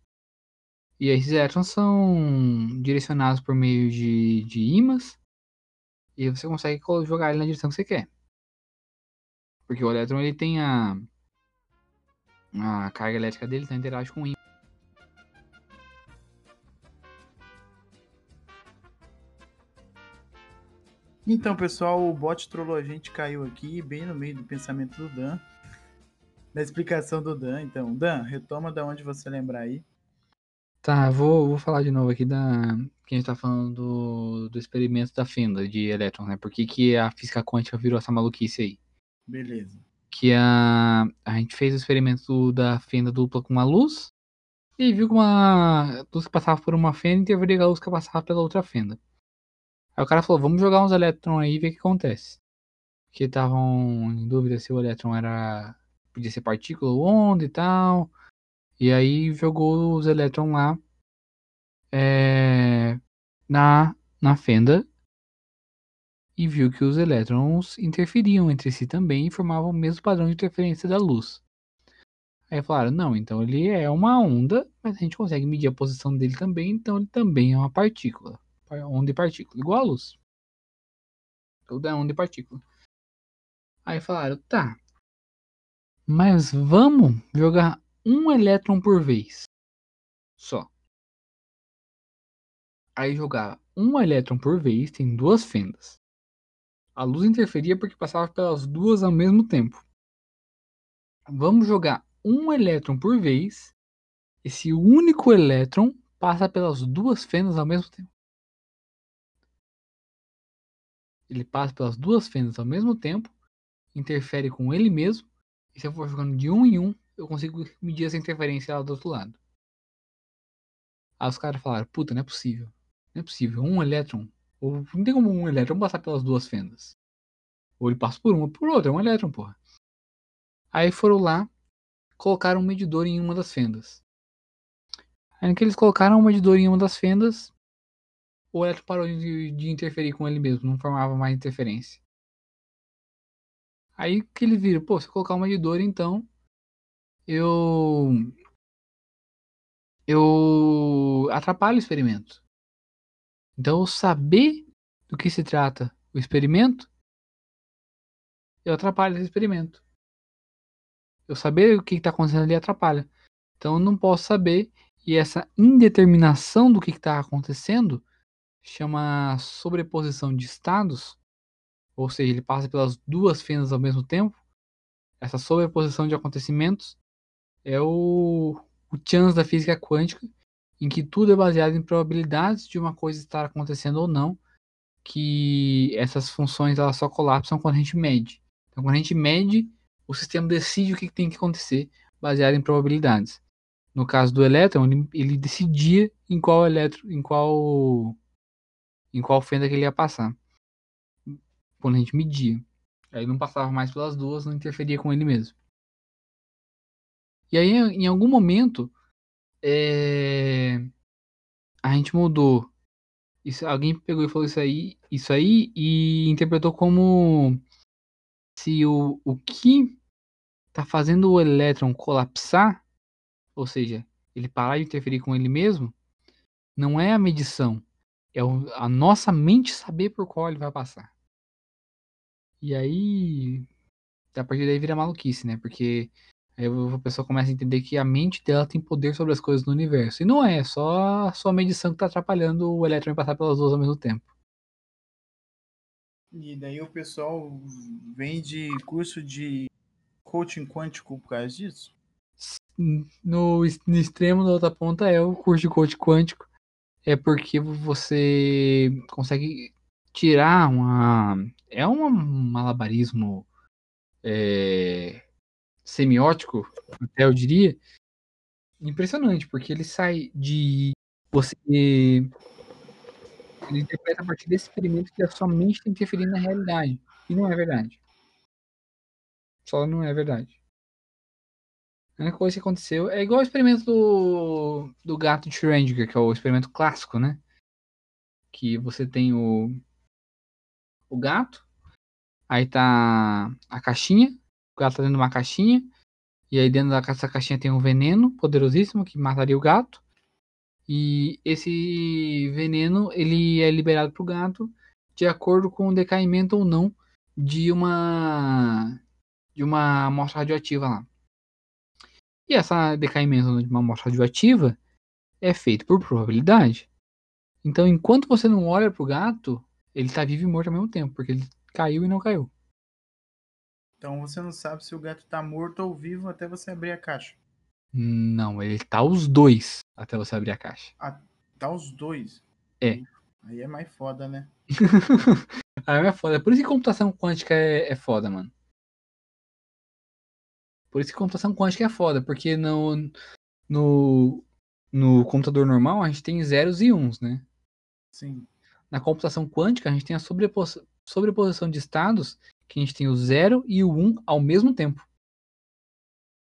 e esses elétrons são direcionados por meio de, de ímãs e você consegue jogar ele na direção que você quer. Porque o elétron ele tem a, a carga elétrica dele, então interage com o ímã.
Então, pessoal, o bot trollou a gente, caiu aqui, bem no meio do pensamento do Dan. da explicação do Dan. Então, Dan, retoma da onde você lembrar aí.
Tá, vou, vou falar de novo aqui da. Que a gente tá falando do, do experimento da fenda de elétron, né? Por que, que a física quântica virou essa maluquice aí?
Beleza.
Que a, a gente fez o experimento da fenda dupla com uma luz e viu que uma luz que passava por uma fenda interferia com a luz que passava pela outra fenda. Aí o cara falou, vamos jogar uns elétrons aí e ver o que acontece. Porque estavam em dúvida se o elétron era. podia ser partícula ou onda e tal. E aí jogou os elétrons lá é, na, na fenda e viu que os elétrons interferiam entre si também e formavam o mesmo padrão de interferência da luz. Aí falaram, não, então ele é uma onda, mas a gente consegue medir a posição dele também, então ele também é uma partícula. Onda e partícula, igual a luz. Tudo é onda e partícula. Aí falaram, tá, mas vamos jogar um elétron por vez. Só. Aí jogava um elétron por vez, tem duas fendas. A luz interferia porque passava pelas duas ao mesmo tempo. Vamos jogar um elétron por vez. Esse único elétron passa pelas duas fendas ao mesmo tempo. Ele passa pelas duas fendas ao mesmo tempo, interfere com ele mesmo, e se eu for jogando de um em um, eu consigo medir essa interferência lá do outro lado. Aí os caras falaram, puta, não é possível. Não é possível. Um elétron. Ou, não tem como um elétron passar pelas duas fendas. Ou ele passa por uma por outra, é um elétron, porra. Aí foram lá, colocaram um medidor em uma das fendas. Aí que eles colocaram um medidor em uma das fendas, o elétron parou de, de interferir com ele mesmo, não formava mais interferência. Aí que eles viram, pô, se eu colocar um medidor, então eu eu atrapalho o experimento. Então, saber do que se trata o experimento, eu atrapalho esse experimento. Eu saber o que está acontecendo ali atrapalha. Então, eu não posso saber e essa indeterminação do que está acontecendo chama sobreposição de estados, ou seja, ele passa pelas duas fendas ao mesmo tempo. Essa sobreposição de acontecimentos é o, o chance da física quântica, em que tudo é baseado em probabilidades de uma coisa estar acontecendo ou não, que essas funções elas só colapsam quando a gente mede. Então, quando a gente mede, o sistema decide o que tem que acontecer, baseado em probabilidades. No caso do elétron, ele, decidia em qual elétron, em qual em qual fenda que ele ia passar. Quando a gente media. Aí não passava mais pelas duas, não interferia com ele mesmo. E aí, em algum momento, é... a gente mudou. Isso, alguém pegou e falou isso aí, isso aí e interpretou como se o, o que está fazendo o elétron colapsar, ou seja, ele parar de interferir com ele mesmo, não é a medição, é o, a nossa mente saber por qual ele vai passar. E aí, a partir daí vira maluquice, né? Porque Aí a pessoa começa a entender que a mente dela tem poder sobre as coisas no universo. E não é, só a sua medição que está atrapalhando o elétron passar pelas duas ao mesmo tempo.
E daí o pessoal vem de curso de coaching quântico por causa disso?
No, no extremo da outra ponta é o curso de coaching quântico. É porque você consegue tirar uma. É um malabarismo. É, semiótico, até eu diria, impressionante, porque ele sai de você. Ele interpreta a partir desse experimento que a sua mente está interferindo na realidade. E não é verdade. Só não é verdade. A única coisa que aconteceu é igual o experimento do, do gato de Schrödinger, que é o experimento clássico, né? Que você tem o, o gato, aí tá a caixinha, gato tá dentro de uma caixinha. E aí dentro dessa caixinha tem um veneno poderosíssimo que mataria o gato. E esse veneno ele é liberado para o gato de acordo com o decaimento ou não de uma de uma amostra radioativa lá. E esse decaimento de uma amostra radioativa é feito por probabilidade. Então, enquanto você não olha para o gato, ele está vivo e morto ao mesmo tempo, porque ele caiu e não caiu.
Então você não sabe se o gato tá morto ou vivo até você abrir a caixa.
Não, ele tá os dois até você abrir a caixa.
Tá os dois.
É.
Aí, é mais foda, né?
Aí é foda. Por isso que computação quântica é, é foda, mano. Por isso que computação quântica é foda, porque no, no, no computador normal a gente tem zeros e uns, né?
Sim.
Na computação quântica a gente tem a sobrepos- sobreposição de estados, que a gente tem o zero e o um ao mesmo tempo.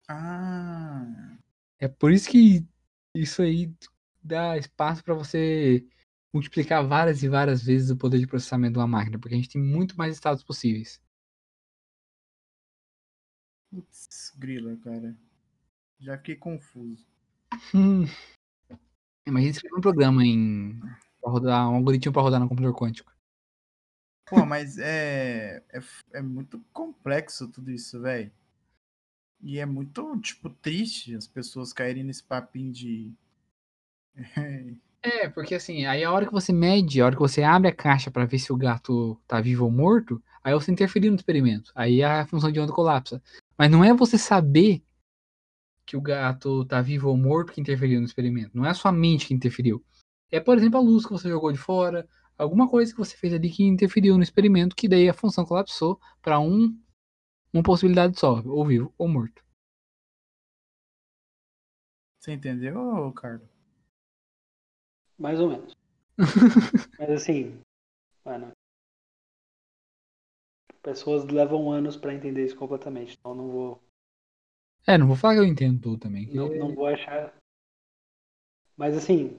Ah.
É por isso que isso aí dá espaço para você multiplicar várias e várias vezes o poder de processamento de uma máquina, porque a gente tem muito mais estados possíveis.
Putz, grila, cara. Já fiquei confuso.
Hum. Imagina escrever um programa em pra rodar um algoritmo para rodar no computador quântico.
Pô, mas é, é, é muito complexo tudo isso, velho. E é muito, tipo, triste as pessoas caírem nesse papinho de.
É, porque assim, aí a hora que você mede, a hora que você abre a caixa para ver se o gato tá vivo ou morto, aí você interferiu no experimento. Aí a função de onda colapsa. Mas não é você saber que o gato tá vivo ou morto que interferiu no experimento. Não é a sua mente que interferiu. É, por exemplo, a luz que você jogou de fora, alguma coisa que você fez ali que interferiu no experimento, que daí a função colapsou para um, uma possibilidade só, ou vivo ou morto.
Você entendeu, Carlos?
Mais ou menos. Mas assim, mano. Pessoas levam anos pra entender isso completamente. Então não vou.
É, não vou falar que eu entendo tudo também. que-
Não, não vou achar. Mas assim.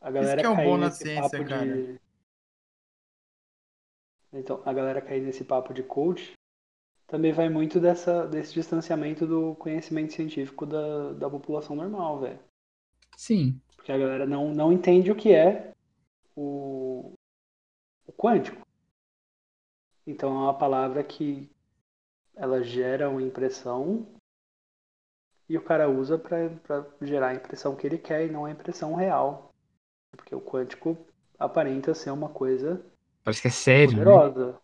A galera
que é o bom na
nesse
ciência,
papo
cara.
de. Então, a galera cair nesse papo de coach também vai muito dessa, desse distanciamento do conhecimento científico da, da população normal, velho.
Sim,
Porque a galera não, não entende o que é o, o quântico. Então é uma palavra que ela gera uma impressão e o cara usa para gerar a impressão que ele quer e não a impressão real. Porque o quântico aparenta ser uma coisa
parece que é sério. né?
poderosa.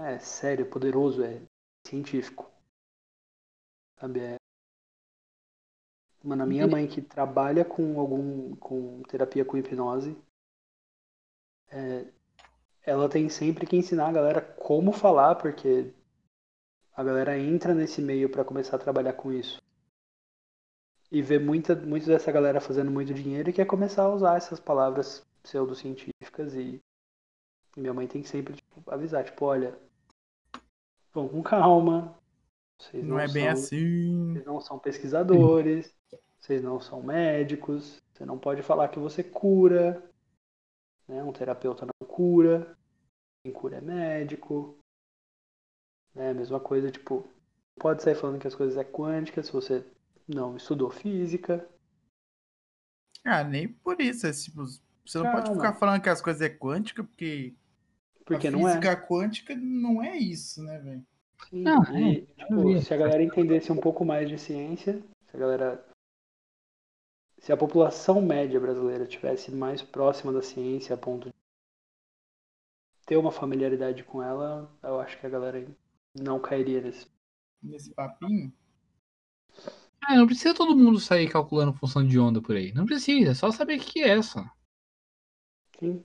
É sério, poderoso, é científico. Sabe? É... Mano, a minha mãe que trabalha com algum com terapia com hipnose, é, ela tem sempre que ensinar a galera como falar, porque a galera entra nesse meio para começar a trabalhar com isso. E vê muita, muito dessa galera fazendo muito dinheiro e quer começar a usar essas palavras pseudocientíficas e, minha mãe tem que sempre tipo, avisar, tipo, olha, vão com calma. Vocês
Não, é bem
são-
assim.
vocês não são pesquisadores, vocês não são médicos, você não pode falar que você cura, né? Um terapeuta não cura, quem cura é médico. Né? A mesma coisa, tipo, não pode sair falando que as coisas é quântica se você não estudou física.
Ah, nem por isso. É, tipo, você não pode ficar falando que as coisas é quântica, porque,
Porque
a
não é.
física quântica não é isso, né, velho?
Sim,
Não,
e,
é,
tipo,
vi.
se a galera entendesse um pouco mais de ciência, se a galera. Se a população média brasileira tivesse mais próxima da ciência a ponto de ter uma familiaridade com ela, eu acho que a galera não cairia nesse.
Nesse papinho.
Ah, não precisa todo mundo sair calculando função de onda por aí. Não precisa, é só saber o que que é só.
Sim.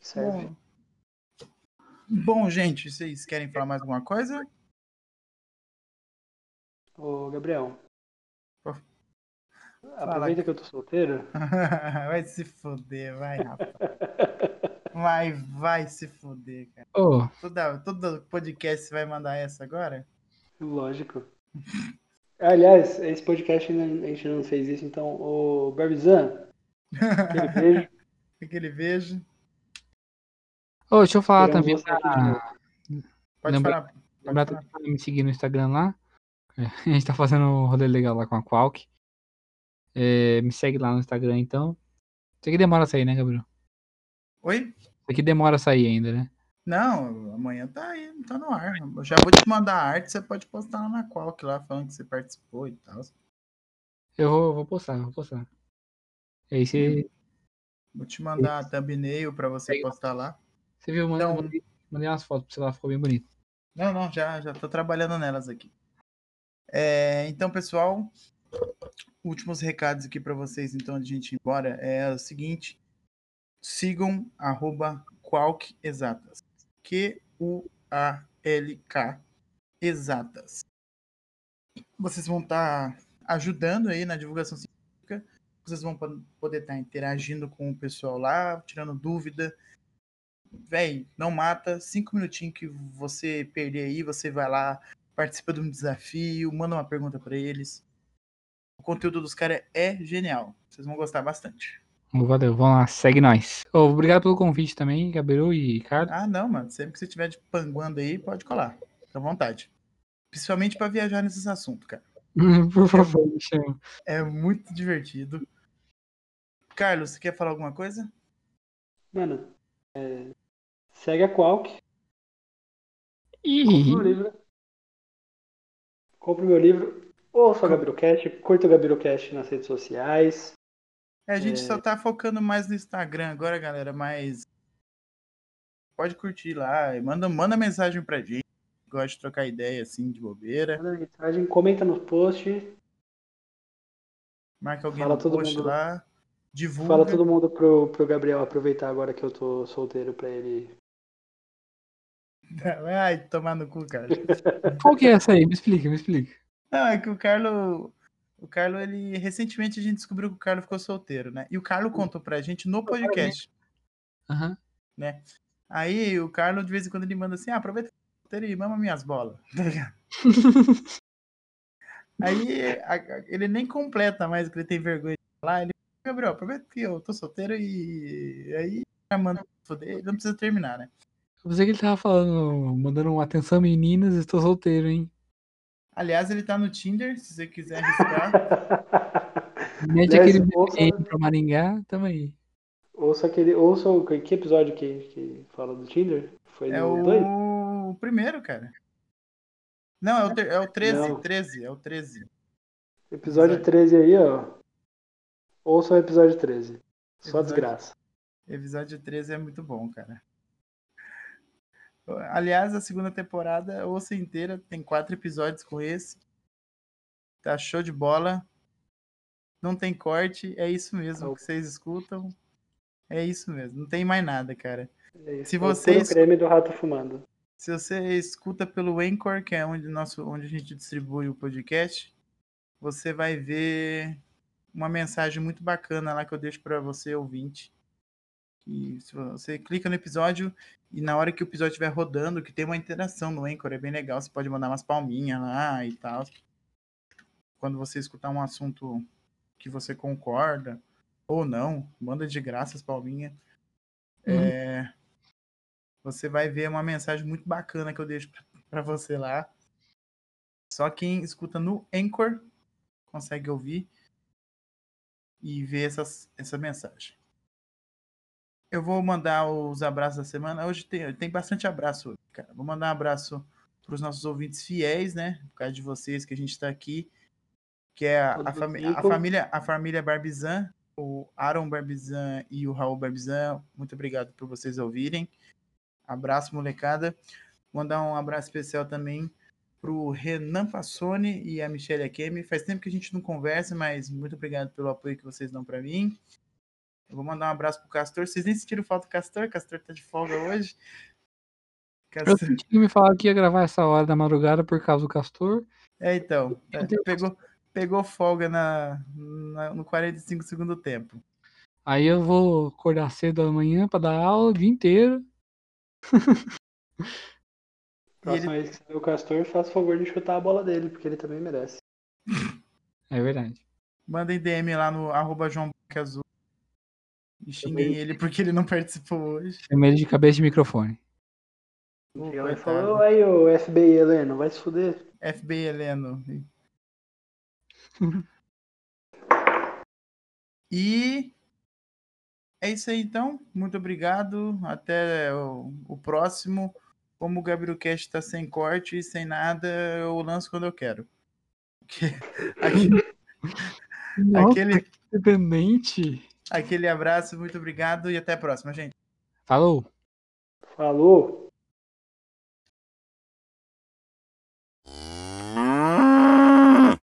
Serve.
Bom. Bom, gente, vocês querem falar mais alguma coisa?
Ô, Gabriel.
Pô.
Aproveita que eu tô solteiro.
vai se foder, vai, rapaz. Vai, vai se foder, cara.
Ô,
Toda, todo podcast você vai mandar essa agora?
Lógico. Aliás, esse podcast ainda- a gente não fez isso, então, ô Barbizan, aquele beijo.
Aquele beijo.
ô, deixa eu falar também.
Pode
Lembra-
falar. Pode
Lembrar
falar.
pra me seguir no Instagram lá. É, A gente tá fazendo um rolê legal lá com a Qualk. É, me segue lá no Instagram, então. Isso aqui demora a sair, né, Gabriel?
Oi?
Isso aqui demora a sair ainda, né?
Não, amanhã tá aí, tá no ar. Eu já vou te mandar a arte, você pode postar lá na Qualk lá, falando que você participou e tal.
Eu vou, vou postar, vou postar. Aí você.
Vou te mandar a thumbnail pra você
lá.
postar lá.
Você viu, mandei,
Não.
mandei, umas fotos pra você lá, ficou bem bonito.
Não, não, já, já tô trabalhando nelas aqui. É, então, pessoal, últimos recados aqui para vocês, então, de gente ir embora, é o seguinte, sigam arroba Qualk Exatas, Q-U-A-L-K Exatas. Vocês vão estar ajudando aí na divulgação científica, vocês vão po- poder estar interagindo com o pessoal lá, tirando dúvida, véi, não mata. Cinco minutinhos que você perder aí, você vai lá, participa de um desafio, manda uma pergunta pra eles. O conteúdo dos caras é genial. Vocês vão gostar bastante.
Valeu, vamos lá, segue nós. Ô, obrigado pelo convite também, Gabiru e Ricardo.
Ah, não, mano. Sempre que você tiver de panguando aí, pode colar. Fica à vontade. Principalmente pra viajar nesses assuntos, cara.
Por favor, me chama.
É muito divertido. Carlos, você quer falar alguma coisa?
Mano, é, segue a Qualk, compre
Ih,
meu livro. Compre meu livro. Ouça o Gabirocast, curta o Gabirocast nas redes sociais.
É, a gente só tá focando mais no Instagram agora, galera, mas pode curtir lá, e manda, manda mensagem pra gente. Gosta de trocar ideia assim de bobeira.
Manda mensagem, comenta no post.
Marca alguém
Fala
no
todo
post
mundo.
lá. Divulga.
Fala todo mundo pro, pro Gabriel aproveitar agora que eu tô solteiro pra ele.
Ai, tomar no cu, cara.
qual que é essa aí? Me explica, me explica.
Não, é que o Carlos. O Carlos, ele. Recentemente a gente descobriu que o Carlos ficou solteiro, né? E o Carlos contou pra gente no podcast.
Aham.
Aí o Carlos, de vez em quando, ele manda assim: ah, aproveita que eu tô solteiro e mama minhas bolas. Tá ligado? Aí a- ele nem completa mais, porque ele tem vergonha de falar. Ele Gabriel, aproveita que eu tô solteiro e aí já manda foder, não precisa terminar, né?
Eu pensei que ele tava falando, mandando um atenção meninas, estou solteiro, hein?
Aliás, ele tá no Tinder, se você quiser arriscar.
Mete aquele
ouça-
VPN pra Maringá, tamo aí.
ouça aquele. Ouça o. Que episódio que, que fala do Tinder? Foi
É
no 2?
o primeiro, cara. Não, é o, ter- é o 13,
Não.
13, é o 13.
Episódio
Episódio.
13 aí, ó. Ouça o episódio 13. Só
Episódio-
desgraça.
Episódio 13 é muito bom, cara. Aliás, a segunda temporada, ouça inteira, tem quatro episódios com esse. Tá show de bola. Não tem corte, é isso mesmo
Tá.
que vocês escutam. É isso mesmo, não tem mais nada, cara.
É.
Se
É o
vocês-
creme do rato fumando.
Se você escuta pelo Anchor, que é onde, nosso, onde a gente distribui o podcast, você vai ver uma mensagem muito bacana lá que eu deixo para você, ouvinte. Que se você clica no episódio e na hora que o episódio estiver rodando, que tem uma interação no Anchor, é bem legal. Você pode mandar umas palminhas lá e tal. Quando você escutar um assunto que você concorda ou não, manda de graça as palminhas. É, você vai ver uma mensagem muito bacana que eu deixo para você lá. Só quem escuta no Anchor consegue ouvir e ver essas, essa mensagem. Eu vou mandar os abraços da semana. Hoje tem, tem bastante abraço, cara. Vou mandar um abraço para os nossos ouvintes fiéis, né? Por causa de vocês que a gente está aqui. Que é a, a, fami- a família, a família Barbizan, o Aaron Barbizan e o Raul Barbizan. Muito obrigado por vocês ouvirem. Abraço, molecada. Mandar um abraço especial também pro Renan Passoni e a Michelle Akemi. Faz tempo que a gente não conversa, mas muito obrigado pelo apoio que vocês dão para mim. Eu vou mandar um abraço pro Castor. Vocês nem sentiram falta do Castor? Castor tá de folga hoje.
Eu
Castor...
senti que me falaram que ia gravar essa hora da madrugada por causa do Castor.
É, então. é, pegou, pegou folga na, na- no 45 segundo tempo.
Aí eu vou acordar cedo amanhã pra dar aula o dia inteiro.
E ele,
Próxima vez que você ver o Castor, faça o favor de chutar a bola dele, porque ele também merece.
É verdade.
mandem DM lá no arroba João. E
Também.
ele porque ele não participou hoje.
Tenho medo de cabeça de microfone.
E
coitado.
falou, aí o FBI Heleno, vai se fuder.
FBI Heleno. E é isso aí então. Muito obrigado. Até o, o próximo. Como o Gabrielcast está sem corte e sem nada, eu lanço quando eu quero. Que- aque-
Nossa,
Aquele,
independente.
Aquele abraço, muito obrigado e até a próxima, gente.
Falou.
Falou!